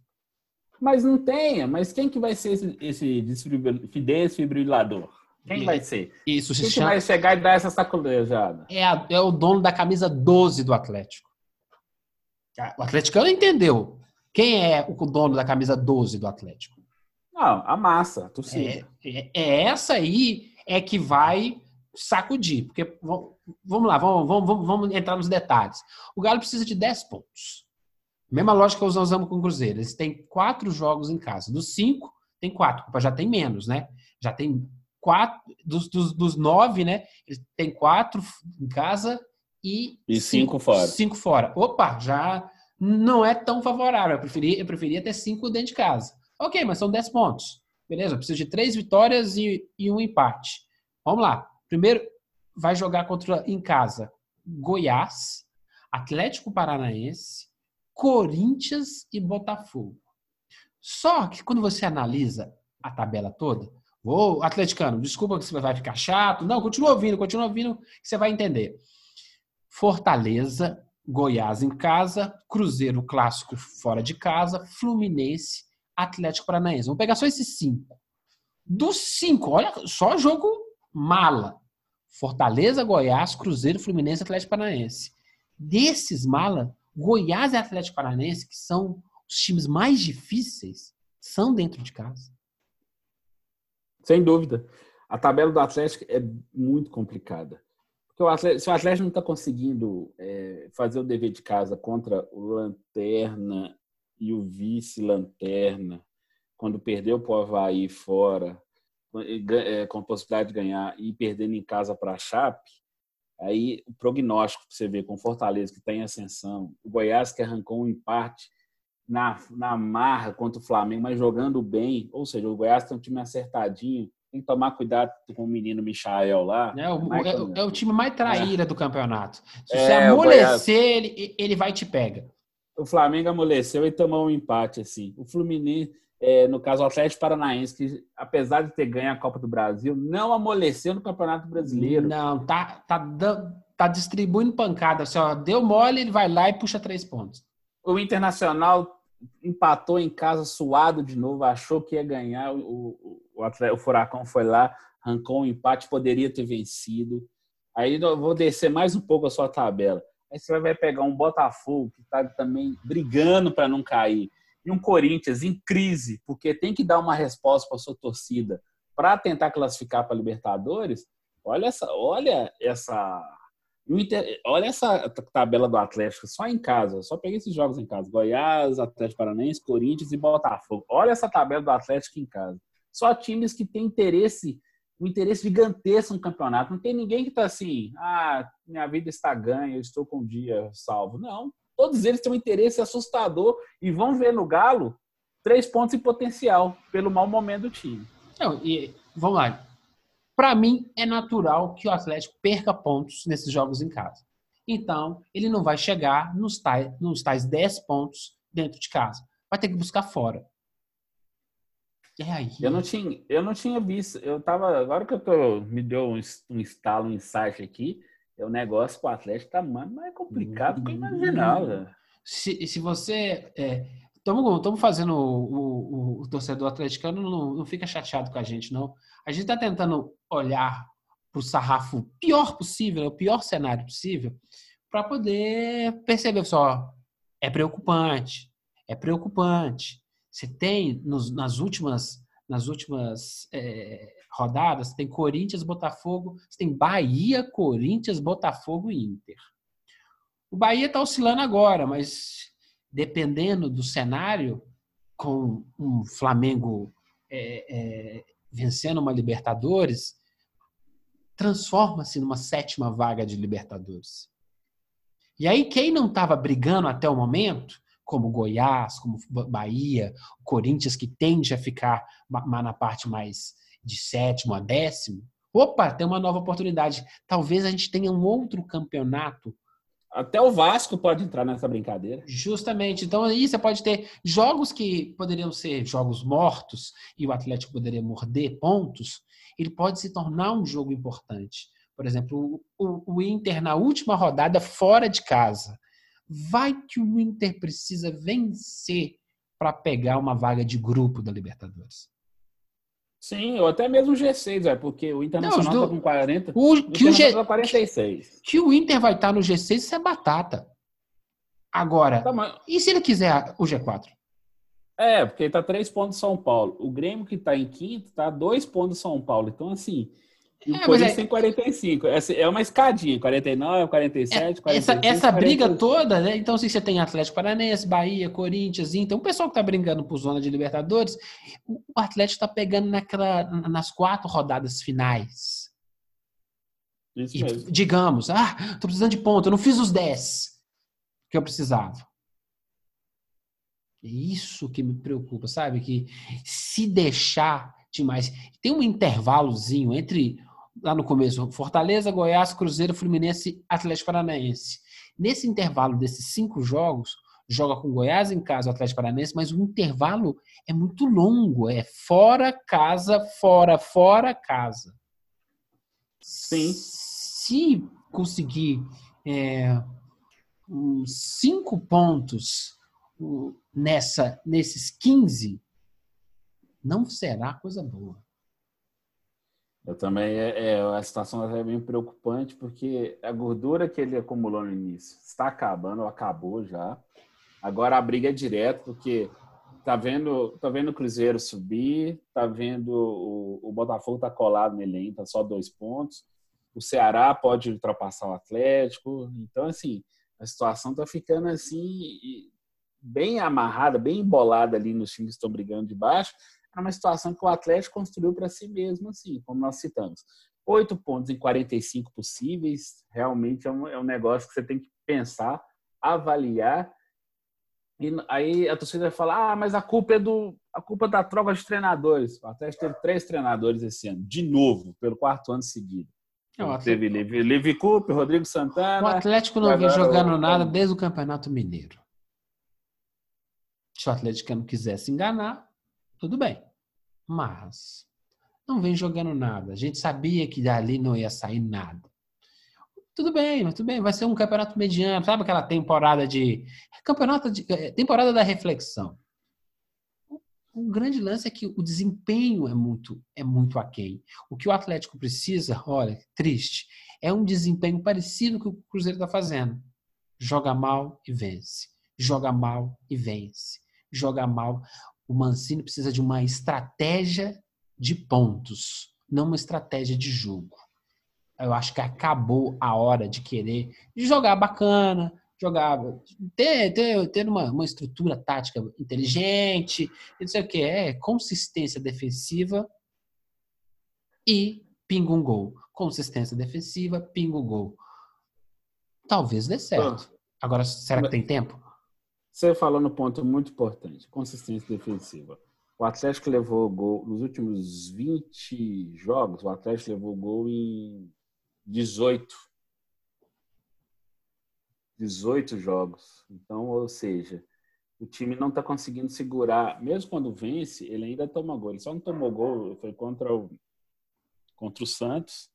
Mas não tenha. Mas quem que vai ser esse, esse desfibrilador? Quem vai ser? Isso Quem chama... que vai chegar e dar essa sacolejada? É, a, é o dono da camisa 12 do Atlético. O atleticano entendeu. Quem é o dono da camisa 12 do Atlético? Não, a massa, a torcida. É, é, é essa aí é que vai sacudir. Porque, vamos lá, vamos, vamos, vamos entrar nos detalhes. O Galo precisa de 10 pontos. Mesma lógica que nós usamos com o Cruzeiro. Eles têm quatro jogos em casa. Dos cinco, tem quatro. Já tem menos, né? Já tem quatro. Dos, dos, dos nove, né? Eles têm quatro em casa e, e cinco, cinco, fora. Cinco fora. Opa, já não é tão favorável. Eu preferia, eu preferia ter cinco dentro de casa. Ok, mas são dez pontos. Beleza, eu preciso de três vitórias e, e um empate. Vamos lá. Primeiro, vai jogar contra em casa Goiás, Atlético Paranaense, Corinthians e Botafogo. Só que quando você analisa a tabela toda, ô atleticano, desculpa que você vai ficar chato. Não, continua ouvindo, continua ouvindo, que você vai entender. Fortaleza, Goiás em casa, Cruzeiro clássico fora de casa, Fluminense, Atlético Paranaense. Vamos pegar só esses cinco. Dos cinco, olha, só jogo mala. Fortaleza, Goiás, Cruzeiro, Fluminense Atlético Paranaense. Desses mala, Goiás e Atlético Paranaense, que são os times mais difíceis, são dentro de casa. Sem dúvida. A tabela do Atlético é muito complicada. Porque o Atlético, se o Atlético não está conseguindo é, fazer o dever de casa contra o Lanterna e o vice-Lanterna, quando perdeu para o Havaí fora, é, com possibilidade de ganhar e perdendo em casa para a Chape, aí o prognóstico você vê com Fortaleza que está em ascensão, o Goiás que arrancou um empate na, na marra contra o Flamengo, mas jogando bem, ou seja, o Goiás tem um time acertadinho, tem que tomar cuidado com o menino Michael lá. É o, é, é o time mais traíra do campeonato. Se você é, amolecer, ele, ele vai e te pega. O Flamengo amoleceu e tomou um empate assim. O Fluminense é, no caso o Atlético Paranaense, que apesar de ter ganho a Copa do Brasil, não amoleceu no Campeonato Brasileiro. Não, tá, tá, tá distribuindo pancada. Assim, ó, deu mole, ele vai lá e puxa três pontos. O Internacional empatou em casa suado de novo, achou que ia ganhar. O, o, o, o Furacão foi lá, arrancou um empate, poderia ter vencido. Aí eu vou descer mais um pouco a sua tabela. Aí você vai pegar um Botafogo que está também brigando para não cair. E um Corinthians em crise, porque tem que dar uma resposta para sua torcida para tentar classificar para Libertadores. Olha essa, olha essa Olha essa tabela do Atlético só em casa. Só peguei esses jogos em casa: Goiás, Atlético Paranaense, Corinthians e Botafogo. Olha essa tabela do Atlético em casa. Só times que têm interesse, um interesse gigantesco no campeonato. Não tem ninguém que está assim, ah, minha vida está ganha, eu estou com um dia salvo. Não. Todos eles têm um interesse assustador e vão ver no Galo três pontos em potencial pelo mau momento do time. Não, e vamos lá. Para mim, é natural que o Atlético perca pontos nesses jogos em casa. Então, ele não vai chegar nos tais, nos tais 10 pontos dentro de casa. Vai ter que buscar fora. É aí. Eu não tinha, eu não tinha visto. Eu tava. Agora que eu tô. Me deu um, um instalo, um insight aqui. É o negócio com o Atlético tá mais complicado do que eu imaginava. Se, se você. Estamos é, fazendo o, o, o, torcedor atleticano, não, não fica chateado com a gente, não. A gente está tentando olhar para o sarrafo pior possível, o pior cenário possível, para poder perceber só, é preocupante, é preocupante. Você tem nos, nas últimas, nas últimas é, rodadas, tem Corinthians, Botafogo, você tem Bahia, Corinthians, Botafogo e Inter. O Bahia está oscilando agora, mas dependendo do cenário, com um Flamengo é, é, vencendo uma Libertadores, transforma-se numa sétima vaga de Libertadores. E aí, quem não estava brigando até o momento, como Goiás, como Bahia, Corinthians, que tende a ficar na parte mais de sétimo a décimo, opa, tem uma nova oportunidade. Talvez a gente tenha um outro campeonato até o Vasco pode entrar nessa brincadeira. Justamente. Então aí você pode ter jogos que poderiam ser jogos mortos e o Atlético poderia morder pontos. Ele pode se tornar um jogo importante. Por exemplo, o, o Inter na última rodada fora de casa. Vai que o Inter precisa vencer para pegar uma vaga de grupo da Libertadores. Sim, ou até mesmo o G6, é, porque o Internacional está com 40. O, o que o G, tá 46. Que, que, o Inter vai estar tá no G6, isso é batata. Agora, tá, mas... e se ele quiser o G4? É, porque ele tá três pontos São Paulo. O Grêmio que está em quinto tá dois pontos São Paulo. Então, assim, e o é, Corinthians é... tem 45. É uma escadinha, 49, 47, é, 45, Essa, essa briga toda, né? Então, se você tem Atlético Paranaense, Bahia, Corinthians, então o pessoal que tá brigando por zona de Libertadores, o Atlético tá pegando naquela, nas quatro rodadas finais. Isso e, mesmo. Digamos, ah, tô precisando de ponto, eu não fiz os 10 que eu precisava. É isso que me preocupa, sabe? Que se deixar demais. Tem um intervalozinho entre lá no começo, Fortaleza, Goiás, Cruzeiro, Fluminense, Atlético Paranaense. Nesse intervalo desses cinco jogos, joga com Goiás em casa, o Atlético Paranaense, mas o intervalo é muito longo, é fora casa, fora, fora casa. Sim. Se conseguir é, cinco pontos nessa, nesses 15, não será coisa boa. Eu também, é, é, a situação é bem preocupante, porque a gordura que ele acumulou no início está acabando, acabou já. Agora a briga é direta, porque tá vendo, tá vendo o Cruzeiro subir, tá vendo o, o Botafogo tá colado nele tá só dois pontos. O Ceará pode ultrapassar o Atlético. Então, assim, a situação tá ficando assim, bem amarrada, bem embolada ali nos times que estão brigando de baixo é uma situação que o Atlético construiu para si mesmo, assim, como nós citamos. Oito pontos em 45 possíveis, realmente é um, é um negócio que você tem que pensar, avaliar. E aí a torcida vai falar: ah, mas a culpa é do a culpa é da troca de treinadores. O Atlético teve três treinadores esse ano, de novo, pelo quarto ano seguido. É, Atlético... Teve Levi Coupe, Rodrigo Santana. O Atlético não vem jogando o... nada desde o Campeonato Mineiro. Se o Atlético não quisesse enganar, Tudo bem. Mas não vem jogando nada. A gente sabia que dali não ia sair nada. Tudo bem, tudo bem. Vai ser um campeonato mediano. Sabe aquela temporada de. Campeonato de. Eh, temporada da reflexão. O grande lance é que o desempenho é muito, é muito aquém. O que o Atlético precisa, olha, triste, é um desempenho parecido com o que o Cruzeiro está fazendo. Joga mal e vence. Joga mal e vence. Joga mal. O Mancini precisa de uma estratégia de pontos, não uma estratégia de jogo. Eu acho que acabou a hora de querer de jogar bacana, jogar, ter, ter, ter uma, uma estrutura tática inteligente, não sei o que, é consistência defensiva e pinga um gol. Consistência defensiva, pinga um gol. Talvez dê certo. Agora, será que tem tempo? Você falou no ponto muito importante, consistência defensiva. O Atlético levou gol nos últimos 20 jogos, o Atlético levou gol em 18. 18 jogos. Então, ou seja, o time não está conseguindo segurar, mesmo quando vence, ele ainda toma gol. Ele só não tomou gol, foi contra o, contra o Santos,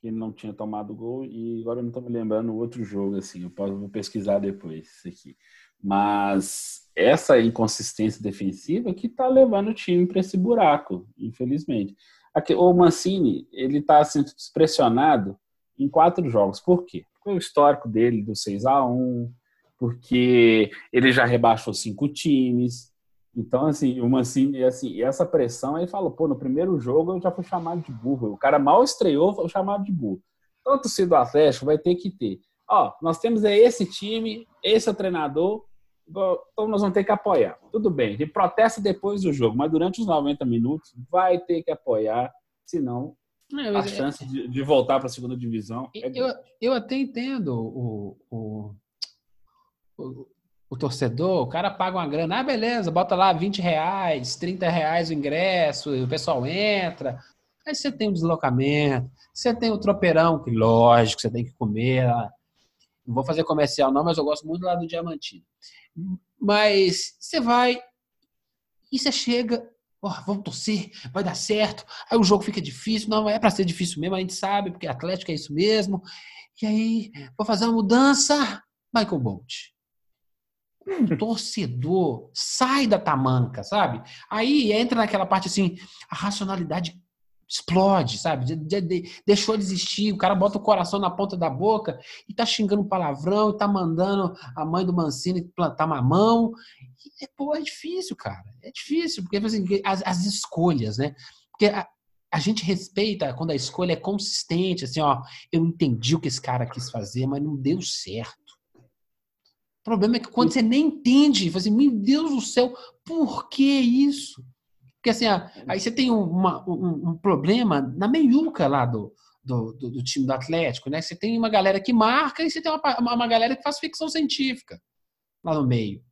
que não tinha tomado gol, e agora eu não estou me lembrando outro jogo, assim, eu posso vou pesquisar depois isso aqui. Mas essa inconsistência defensiva que está levando o time para esse buraco, infelizmente. Aqui, o Mancini, ele está sendo pressionado em quatro jogos. Por quê? Porque o histórico dele do 6 a 1 porque ele já rebaixou cinco times. Então, assim, o Mancini, assim, essa pressão, aí falou, pô, no primeiro jogo eu já fui chamado de burro. O cara mal estreou, foi chamado de burro. Então, o torcedor do Atlético vai ter que ter. Ó, nós temos aí esse time, esse é o treinador, então nós vamos ter que apoiar. Tudo bem, ele protesta depois do jogo, mas durante os 90 minutos vai ter que apoiar, senão é, a é- chance de, de, voltar para a segunda divisão é eu, eu até entendo o, o, o, o, torcedor, o cara paga uma grana, ah, beleza, bota lá 20 reais, 30 reais o ingresso, o pessoal entra, aí você tem o deslocamento, você tem o tropeirão, que lógico, você tem que comer, não vou fazer comercial não, mas eu gosto muito lá do Diamantino. Mas você vai e você chega, oh, vamos torcer, vai dar certo. Aí o jogo fica difícil, não é para ser difícil mesmo, a gente sabe, porque Atlético é isso mesmo. E aí, vou fazer uma mudança, Michael Bolt. Um torcedor sai da tamanca, sabe? Aí entra naquela parte assim, a racionalidade explode, sabe? De, de, de, deixou de existir, o cara bota o coração na ponta da boca e tá xingando palavrão, e tá mandando a mãe do Mancini plantar mamão. E, pô, é difícil, cara. É difícil, porque assim, as, as escolhas, né? Porque a, a gente respeita quando a escolha é consistente, assim, ó, eu entendi o que esse cara quis fazer, mas não deu certo. O problema é que quando você nem entende, você assim, meu Deus do céu, por que isso? Porque assim, aí você tem uma, um, um, problema na meiuca lá do, do, do, do, time do Atlético, né? Você tem uma galera que marca e você tem uma, uma, uma galera que faz ficção científica lá no meio.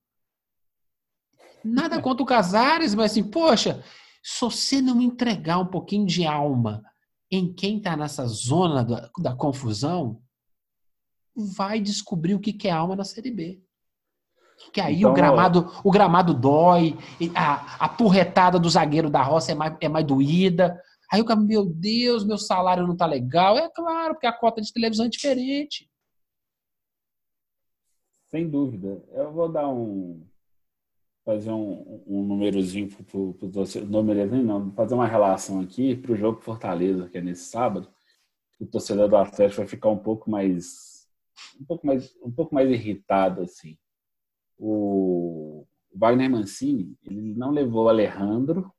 Nada contra o Casares, mas assim, poxa, se você não entregar um pouquinho de alma em quem está nessa zona da, da confusão, vai descobrir o que é alma na Série B. Que aí então, o gramado o gramado dói, a, a porretada do zagueiro da roça é mais, é mais doída. Aí o cara, meu Deus, meu salário não tá legal. É claro, porque a cota de televisão é diferente. Sem dúvida. Eu vou dar um. Fazer um, um númerozinho pro, pro, pro númerozinho, não, fazer uma relação aqui para o jogo Fortaleza, que é nesse sábado. O torcedor do Atlético vai ficar um pouco mais. Um pouco mais, um pouco mais irritado, assim o Wagner Mancini ele não levou o Alejandro,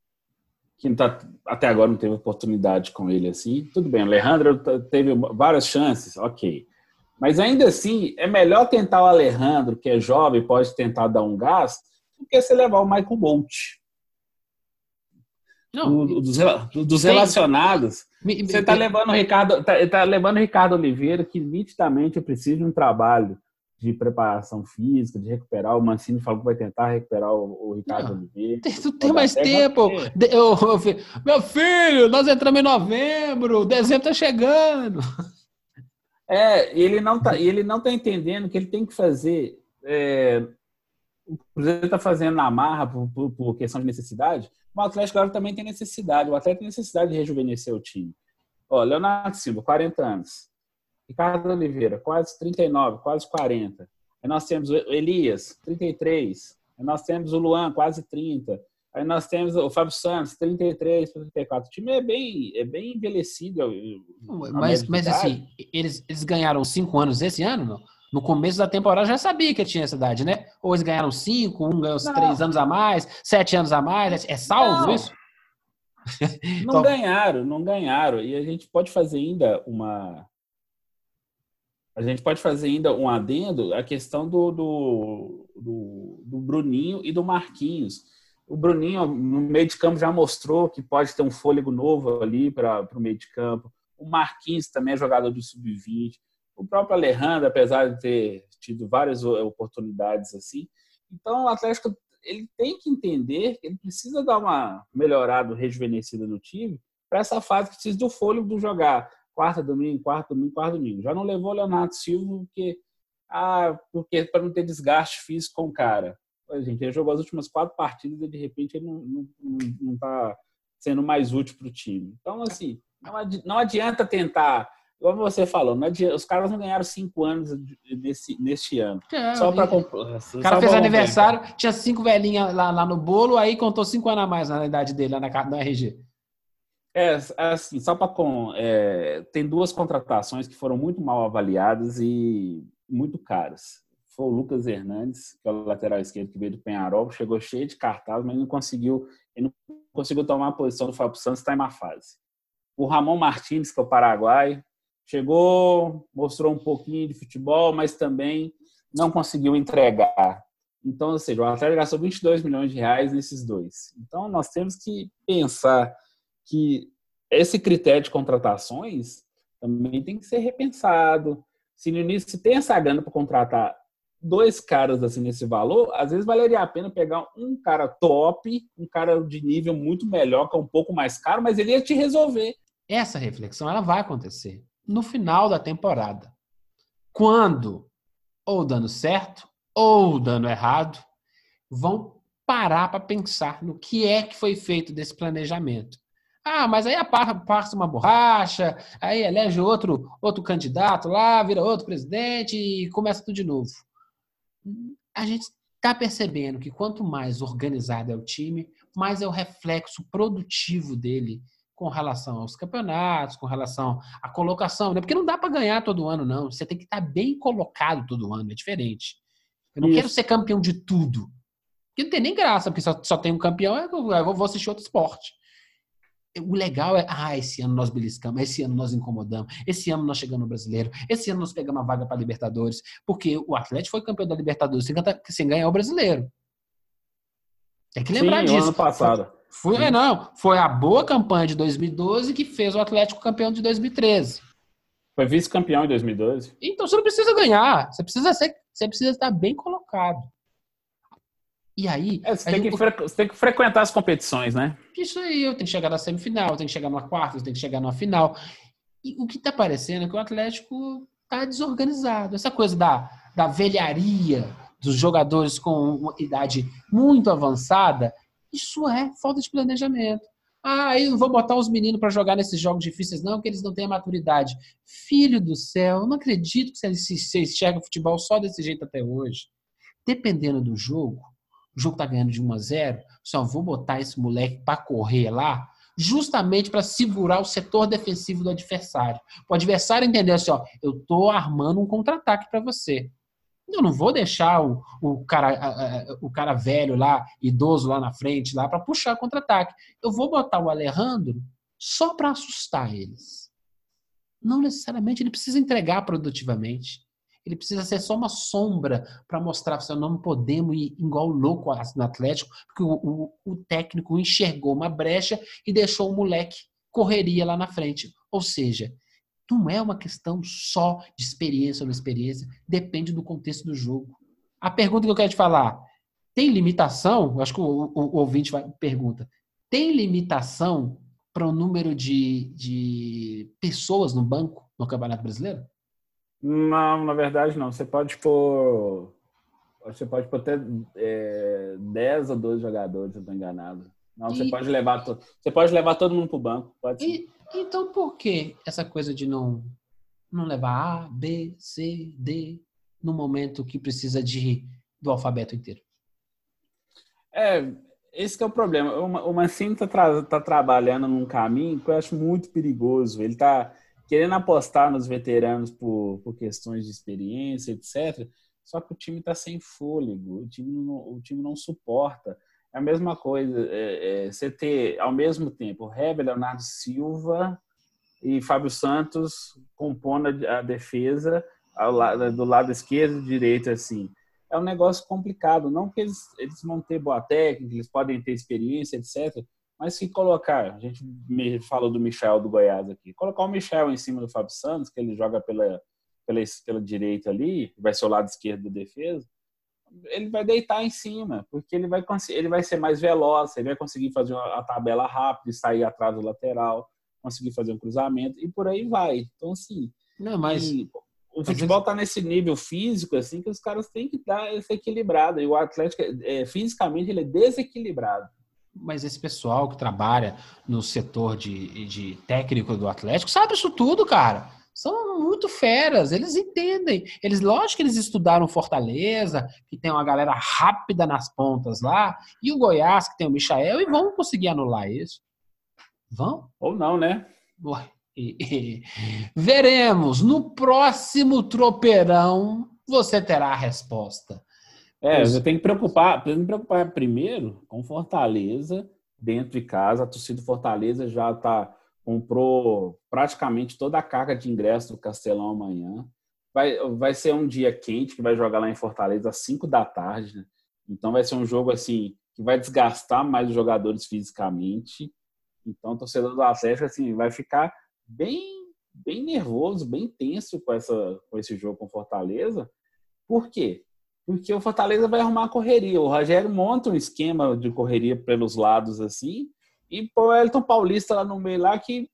que tá, até agora não teve oportunidade com ele assim. Tudo bem, o Alejandro teve várias chances, ok. Mas ainda assim, é melhor tentar o Alejandro, que é jovem, pode tentar dar um gás, do que você levar o Michael Bolt. Não, dos, dos relacionados, me, você está levando o Ricardo, tá, tá levando o Ricardo Oliveira, que nitidamente precisa de um trabalho de preparação física, de recuperar. O Mancini falou que vai tentar recuperar o, o Ricardo Oliveira. Tu tem mais tempo. Eu, eu, meu filho, nós entramos em novembro, dezembro tá chegando. É, ele não tá, ele não tá entendendo que ele tem que fazer é, o Cruzeiro está fazendo na marra por, por, por, questão de necessidade, o Atlético agora também tem necessidade. O Atlético tem necessidade de rejuvenescer o time. Ó, Leonardo Silva, 40 anos. Ricardo Oliveira, quase 39, quase 40. Aí nós temos o Elias, 33. Aí nós temos o Luan, quase 30. Aí nós temos o Fábio Santos, 33 34. O time é bem, é bem envelhecido. Mas, mas assim, eles, eles ganharam cinco anos esse ano, não? No começo da temporada já sabia que tinha essa idade, né? Ou eles ganharam cinco, um ganhou não. três anos a mais, sete anos a mais. É salvo não. isso? Não [LAUGHS] ganharam, não ganharam. E a gente pode fazer ainda uma. A gente pode fazer ainda um adendo a questão do, do, do, do Bruninho e do Marquinhos. O Bruninho, no meio de campo, já mostrou que pode ter um fôlego novo ali para o meio de campo. O Marquinhos também é jogador do sub-20. O próprio Alejandro, apesar de ter tido várias oportunidades assim. Então, o Atlético ele tem que entender que ele precisa dar uma melhorada, rejuvenescida no time para essa fase que precisa do fôlego do jogar quarta, domingo, quarta, domingo, quarta, domingo. Já não levou o Leonardo Silva porque, ah, porque para não ter desgaste físico com o cara. A gente, ele jogou as últimas quatro partidas e de repente ele não está sendo mais útil para o time. Então, assim, não adianta tentar Igual você falou, os caras não ganharam cinco anos nesse, neste ano. É, só para O cara fez aniversário, tinha cinco velhinhas lá, lá no bolo, aí contou cinco anos a mais na idade dele, lá na, na RG. É, assim, só para. É, tem duas contratações que foram muito mal avaliadas e muito caras. Foi o Lucas Hernandes, que é o lateral esquerdo que veio do Penharol, chegou cheio de cartaz, mas não conseguiu, ele não conseguiu tomar a posição do Fábio Santos, está em má fase. O Ramon Martins, que é o paraguai, chegou, mostrou um pouquinho de futebol, mas também não conseguiu entregar. Então, ou seja, o Atlético gastou 22 milhões de reais nesses dois. Então, nós temos que pensar que esse critério de contratações também tem que ser repensado. Se no início tem essa grana para contratar dois caras assim nesse valor, às vezes valeria a pena pegar um cara top, um cara de nível muito melhor, que é um pouco mais caro, mas ele ia te resolver. Essa reflexão ela vai acontecer no final da temporada. Quando, ou dando certo, ou dando errado, vão parar para pensar no que é que foi feito desse planejamento. Ah, mas aí passa uma borracha, aí elege outro, outro candidato lá, vira outro presidente e começa tudo de novo. A gente está percebendo que quanto mais organizado é o time, mais é o reflexo produtivo dele com relação aos campeonatos, com relação à colocação, né? Porque não dá para ganhar todo ano, não. Você tem que estar bem colocado todo ano, é diferente. Eu não Isso. quero ser campeão de tudo. Porque não tem nem graça, porque só, só tem um campeão, eu vou assistir outro esporte. O legal é, ah, esse ano nós beliscamos, esse ano nós incomodamos, esse ano nós chegamos no brasileiro, esse ano nós pegamos a vaga para Libertadores, porque o Atlético foi campeão da Libertadores sem, sem ganhar o brasileiro. Tem que lembrar Sim, disso. ano passado. Foi, é, não, foi a boa campanha de 2012 que fez o Atlético campeão de 2013. Foi vice-campeão em 2012. Então você não precisa ganhar, você precisa ser, você precisa estar bem colocado. E aí. É, você, tem que fre... você tem que frequentar as competições, né? Isso aí, eu tenho que chegar na semifinal, eu tenho que chegar numa quarta, eu tenho que chegar numa final. E o que está parecendo é que o Atlético está desorganizado. Essa coisa da, da velharia dos jogadores com uma idade muito avançada isso é falta de planejamento. Ah, eu não vou botar os meninos para jogar nesses jogos difíceis, não, porque eles não têm a maturidade. Filho do céu, eu não acredito que você enxerga o futebol só desse jeito até hoje. Dependendo do jogo, o jogo tá ganhando de 1 a 0, só vou botar esse moleque para correr lá, justamente para segurar o setor defensivo do adversário. O adversário entender assim, ó, eu tô armando um contra-ataque para você. Eu não vou deixar o, o, cara, o cara velho lá, idoso lá na frente, lá para puxar contra-ataque. Eu vou botar o Alejandro só para assustar eles. Não necessariamente ele precisa entregar produtivamente. Ele precisa ser só uma sombra para mostrar que não podemos ir igual louco no Atlético, porque o, o, o técnico enxergou uma brecha e deixou o moleque correria lá na frente. Ou seja, não é uma questão só de experiência ou não experiência, depende do contexto do jogo. A pergunta que eu quero te falar, tem limitação? Acho que o, o, o ouvinte vai, pergunta. Tem limitação para o número de, de pessoas no banco no Campeonato Brasileiro? Não, na verdade não. Você pode pôr Você pode ter é, 10 ou 12 jogadores, se eu estou enganado. Não, e... você pode levar to... você pode levar todo mundo para o banco. Pode e, então por que essa coisa de não não levar A, B, C, D no momento que precisa de do alfabeto inteiro? É, esse é o problema. O Mancini está tra tá trabalhando num caminho que eu acho muito perigoso. Ele está querendo apostar nos veteranos por, por questões de experiência, etc. Só que o time está sem fôlego, o time, não, o time não suporta. É a mesma coisa, é, é, você ter ao mesmo tempo Heber, Leonardo Silva e Fábio Santos compondo a, a defesa lado, do lado esquerdo e direito, assim. É um negócio complicado, não que eles, eles vão ter boa técnica, eles podem ter experiência, etc. Mas se colocar, a gente falou do Michel do Goiás aqui, colocar o Michel em cima do Fábio Santos, que ele joga pela, pela, pela direita ali, vai ser o lado esquerdo da defesa, ele vai deitar em cima, porque ele vai, ele vai ser mais veloz, ele vai conseguir fazer a tabela rápida e sair atrás do lateral, conseguir fazer um cruzamento e por aí vai. Então, assim. Não, mas. O futebol está nesse nível físico, assim, que os caras têm que esse equilibrado. E o Atlético, é, fisicamente, ele é desequilibrado. Mas esse pessoal que trabalha no setor de, de técnico do Atlético sabe isso tudo, cara são muito feras, eles entendem. Eles, lógico que eles estudaram Fortaleza, que tem uma galera rápida nas pontas lá, e o Goiás, que tem o Michael, e vão conseguir anular isso. Vão? Ou não, né? Veremos. No próximo tropeirão, você terá a resposta. É, você tem que preocupar, tem que preocupar primeiro com Fortaleza, dentro de casa. A torcida Fortaleza já está comprou praticamente toda a carga de ingresso do Castelão amanhã. Vai, vai ser um dia quente, que vai jogar lá em Fortaleza às 5 da tarde. Né? Então vai ser um jogo assim que vai desgastar mais os jogadores fisicamente. Então o torcedor do Atlético assim, vai ficar bem bem nervoso, bem tenso com, essa, com esse jogo com Fortaleza. Por quê? Porque o Fortaleza vai arrumar a correria. O Rogério monta um esquema de correria pelos lados assim e pô, o Elton Paulista lá no meio lá que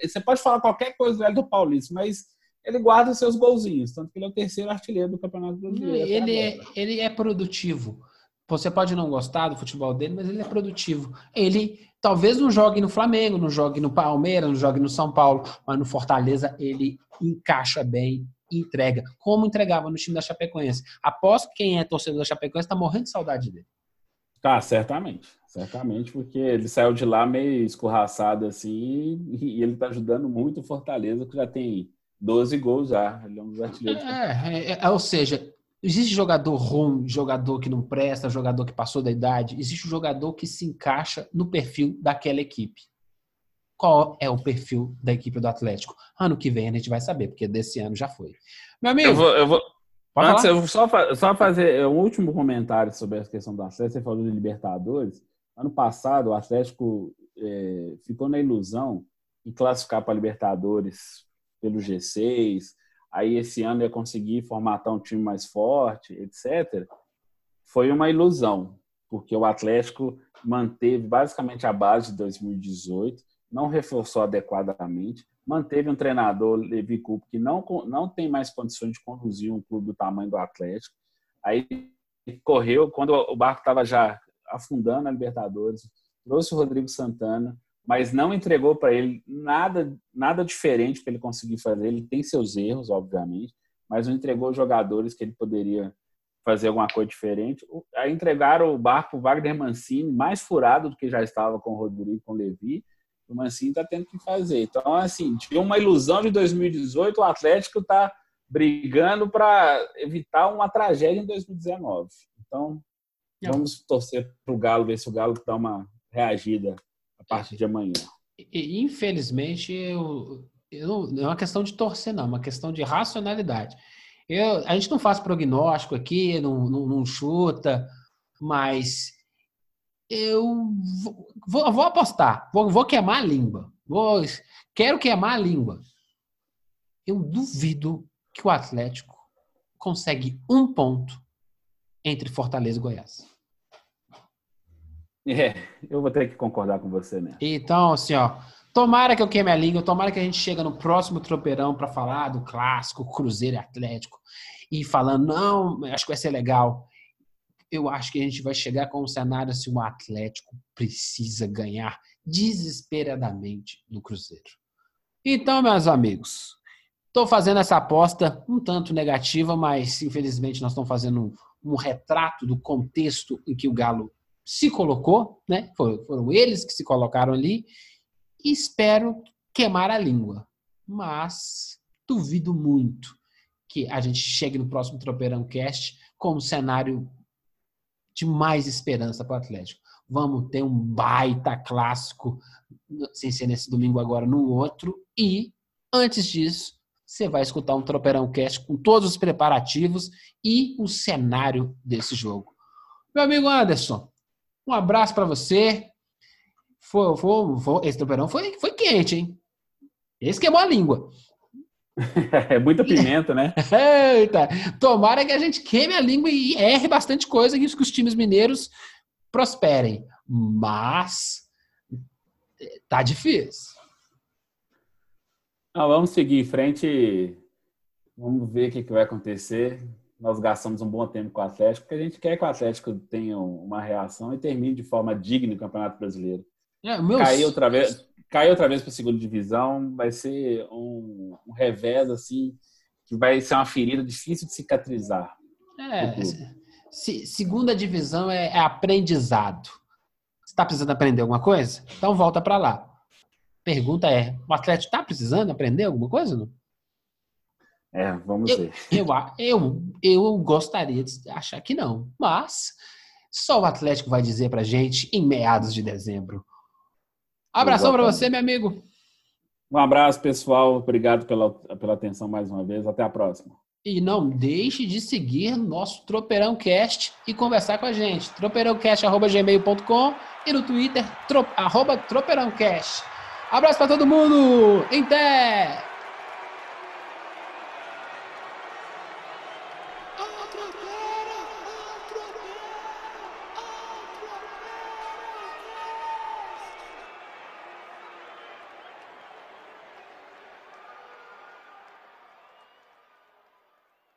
você pode falar qualquer coisa do Elton Paulista, mas ele guarda seus golzinhos, tanto que ele é o terceiro artilheiro do Campeonato Brasileiro. Ele é, ele é produtivo. Você pode não gostar do futebol dele, mas ele é produtivo. Ele talvez não jogue no Flamengo, não jogue no Palmeiras, não jogue no São Paulo, mas no Fortaleza ele encaixa bem, entrega, como entregava no time da Chapecoense. Aposto que quem é torcedor da Chapecoense está morrendo de saudade dele. Tá, certamente. Certamente, porque ele saiu de lá meio escorraçado assim e ele tá ajudando muito o Fortaleza, que já tem 12 gols já. Ele é um dos artilheiros. É, é, é, ou seja, existe jogador ruim, jogador que não presta, jogador que passou da idade. Existe um jogador que se encaixa no perfil daquela equipe. Qual é o perfil da equipe do Atlético? Ano que vem a gente vai saber, porque desse ano já foi. Meu amigo. Eu vou, eu vou, Antes, eu vou só, só fazer um último comentário sobre essa questão do Atlético. Você falou de Libertadores. Ano passado, o Atlético é, ficou na ilusão em classificar para a Libertadores pelo G6. Aí, esse ano, ia conseguir formatar um time mais forte, etc. Foi uma ilusão, porque o Atlético manteve basicamente a base de 2018, não reforçou adequadamente, manteve um treinador, Levi Coupe, que não, não tem mais condições de conduzir um clube do tamanho do Atlético. Aí correu, quando o barco estava já afundando a Libertadores, trouxe o Rodrigo Santana, mas não entregou para ele nada, nada diferente para ele conseguir fazer. Ele tem seus erros, obviamente, mas não entregou jogadores que ele poderia fazer alguma coisa diferente. Aí entregaram o barco o Wagner Mancini, mais furado do que já estava com o Rodrigo, com o Levi, o Mancini está tendo que fazer. Então, assim, tinha uma ilusão de 2018, o Atlético está brigando para evitar uma tragédia em 2019. Então, vamos torcer para o Galo, ver se o Galo dá uma reagida a partir de amanhã. Infelizmente, eu, eu, não é uma questão de torcer, não, é uma questão de racionalidade. Eu, a gente não faz prognóstico aqui, não, não, não chuta, mas eu vou, vou apostar, vou, vou, queimar a língua. Vou, quero queimar a língua. Eu duvido que o Atlético consegue um ponto entre Fortaleza e Goiás. É, eu vou ter que concordar com você, né? Então, assim, ó, tomara que eu queime a língua, tomara que a gente chega no próximo tropeirão para falar do clássico Cruzeiro e Atlético e falando, não, acho que vai ser legal. Eu acho que a gente vai chegar com um cenário se assim, o Atlético precisa ganhar desesperadamente no Cruzeiro. Então, meus amigos, estou fazendo essa aposta um tanto negativa, mas infelizmente nós estamos fazendo um, um retrato do contexto em que o Galo se colocou, né? Foram, foram eles que se colocaram ali. E espero queimar a língua, mas duvido muito que a gente chegue no próximo Tropeirão Cast com um cenário de mais esperança para o Atlético. Vamos ter um baita clássico, sem ser nesse domingo agora, no outro. E, antes disso, você vai escutar um Tropeirão Cast com todos os preparativos e o cenário desse jogo. Meu amigo Anderson, um abraço para você. Foi, foi, foi, esse Tropeirão foi, foi quente, hein? Esse queimou a língua. [LAUGHS] É muita pimenta, né? [LAUGHS] Eita! Tomara que a gente queime a língua e erre bastante coisa que os times mineiros prosperem. Mas tá difícil. Não, vamos seguir em frente. Vamos ver o que, que vai acontecer. Nós gastamos um bom tempo com o Atlético, porque a gente quer que o Atlético tenha uma reação e termine de forma digna o Campeonato Brasileiro. É, meus... Cair outra vez, cair outra vez para a segunda divisão vai ser um, um revés assim que vai ser uma ferida difícil de cicatrizar. É, se, segunda divisão é, é aprendizado. Você está precisando aprender alguma coisa? Então volta para lá. Pergunta é: o Atlético está precisando aprender alguma coisa? Não? É, vamos eu, ver. Eu, eu, eu gostaria de achar que não, mas só o Atlético vai dizer para gente em meados de dezembro Abração para você, meu amigo. Um abraço, pessoal. Obrigado pela, pela atenção mais uma vez. Até a próxima. E não deixe de seguir nosso Tropeirão Cast e conversar com a gente. tropeirãocast.gmail.com e no Twitter, tro, arroba tropeirãocast. Abraço para todo mundo. Atropela!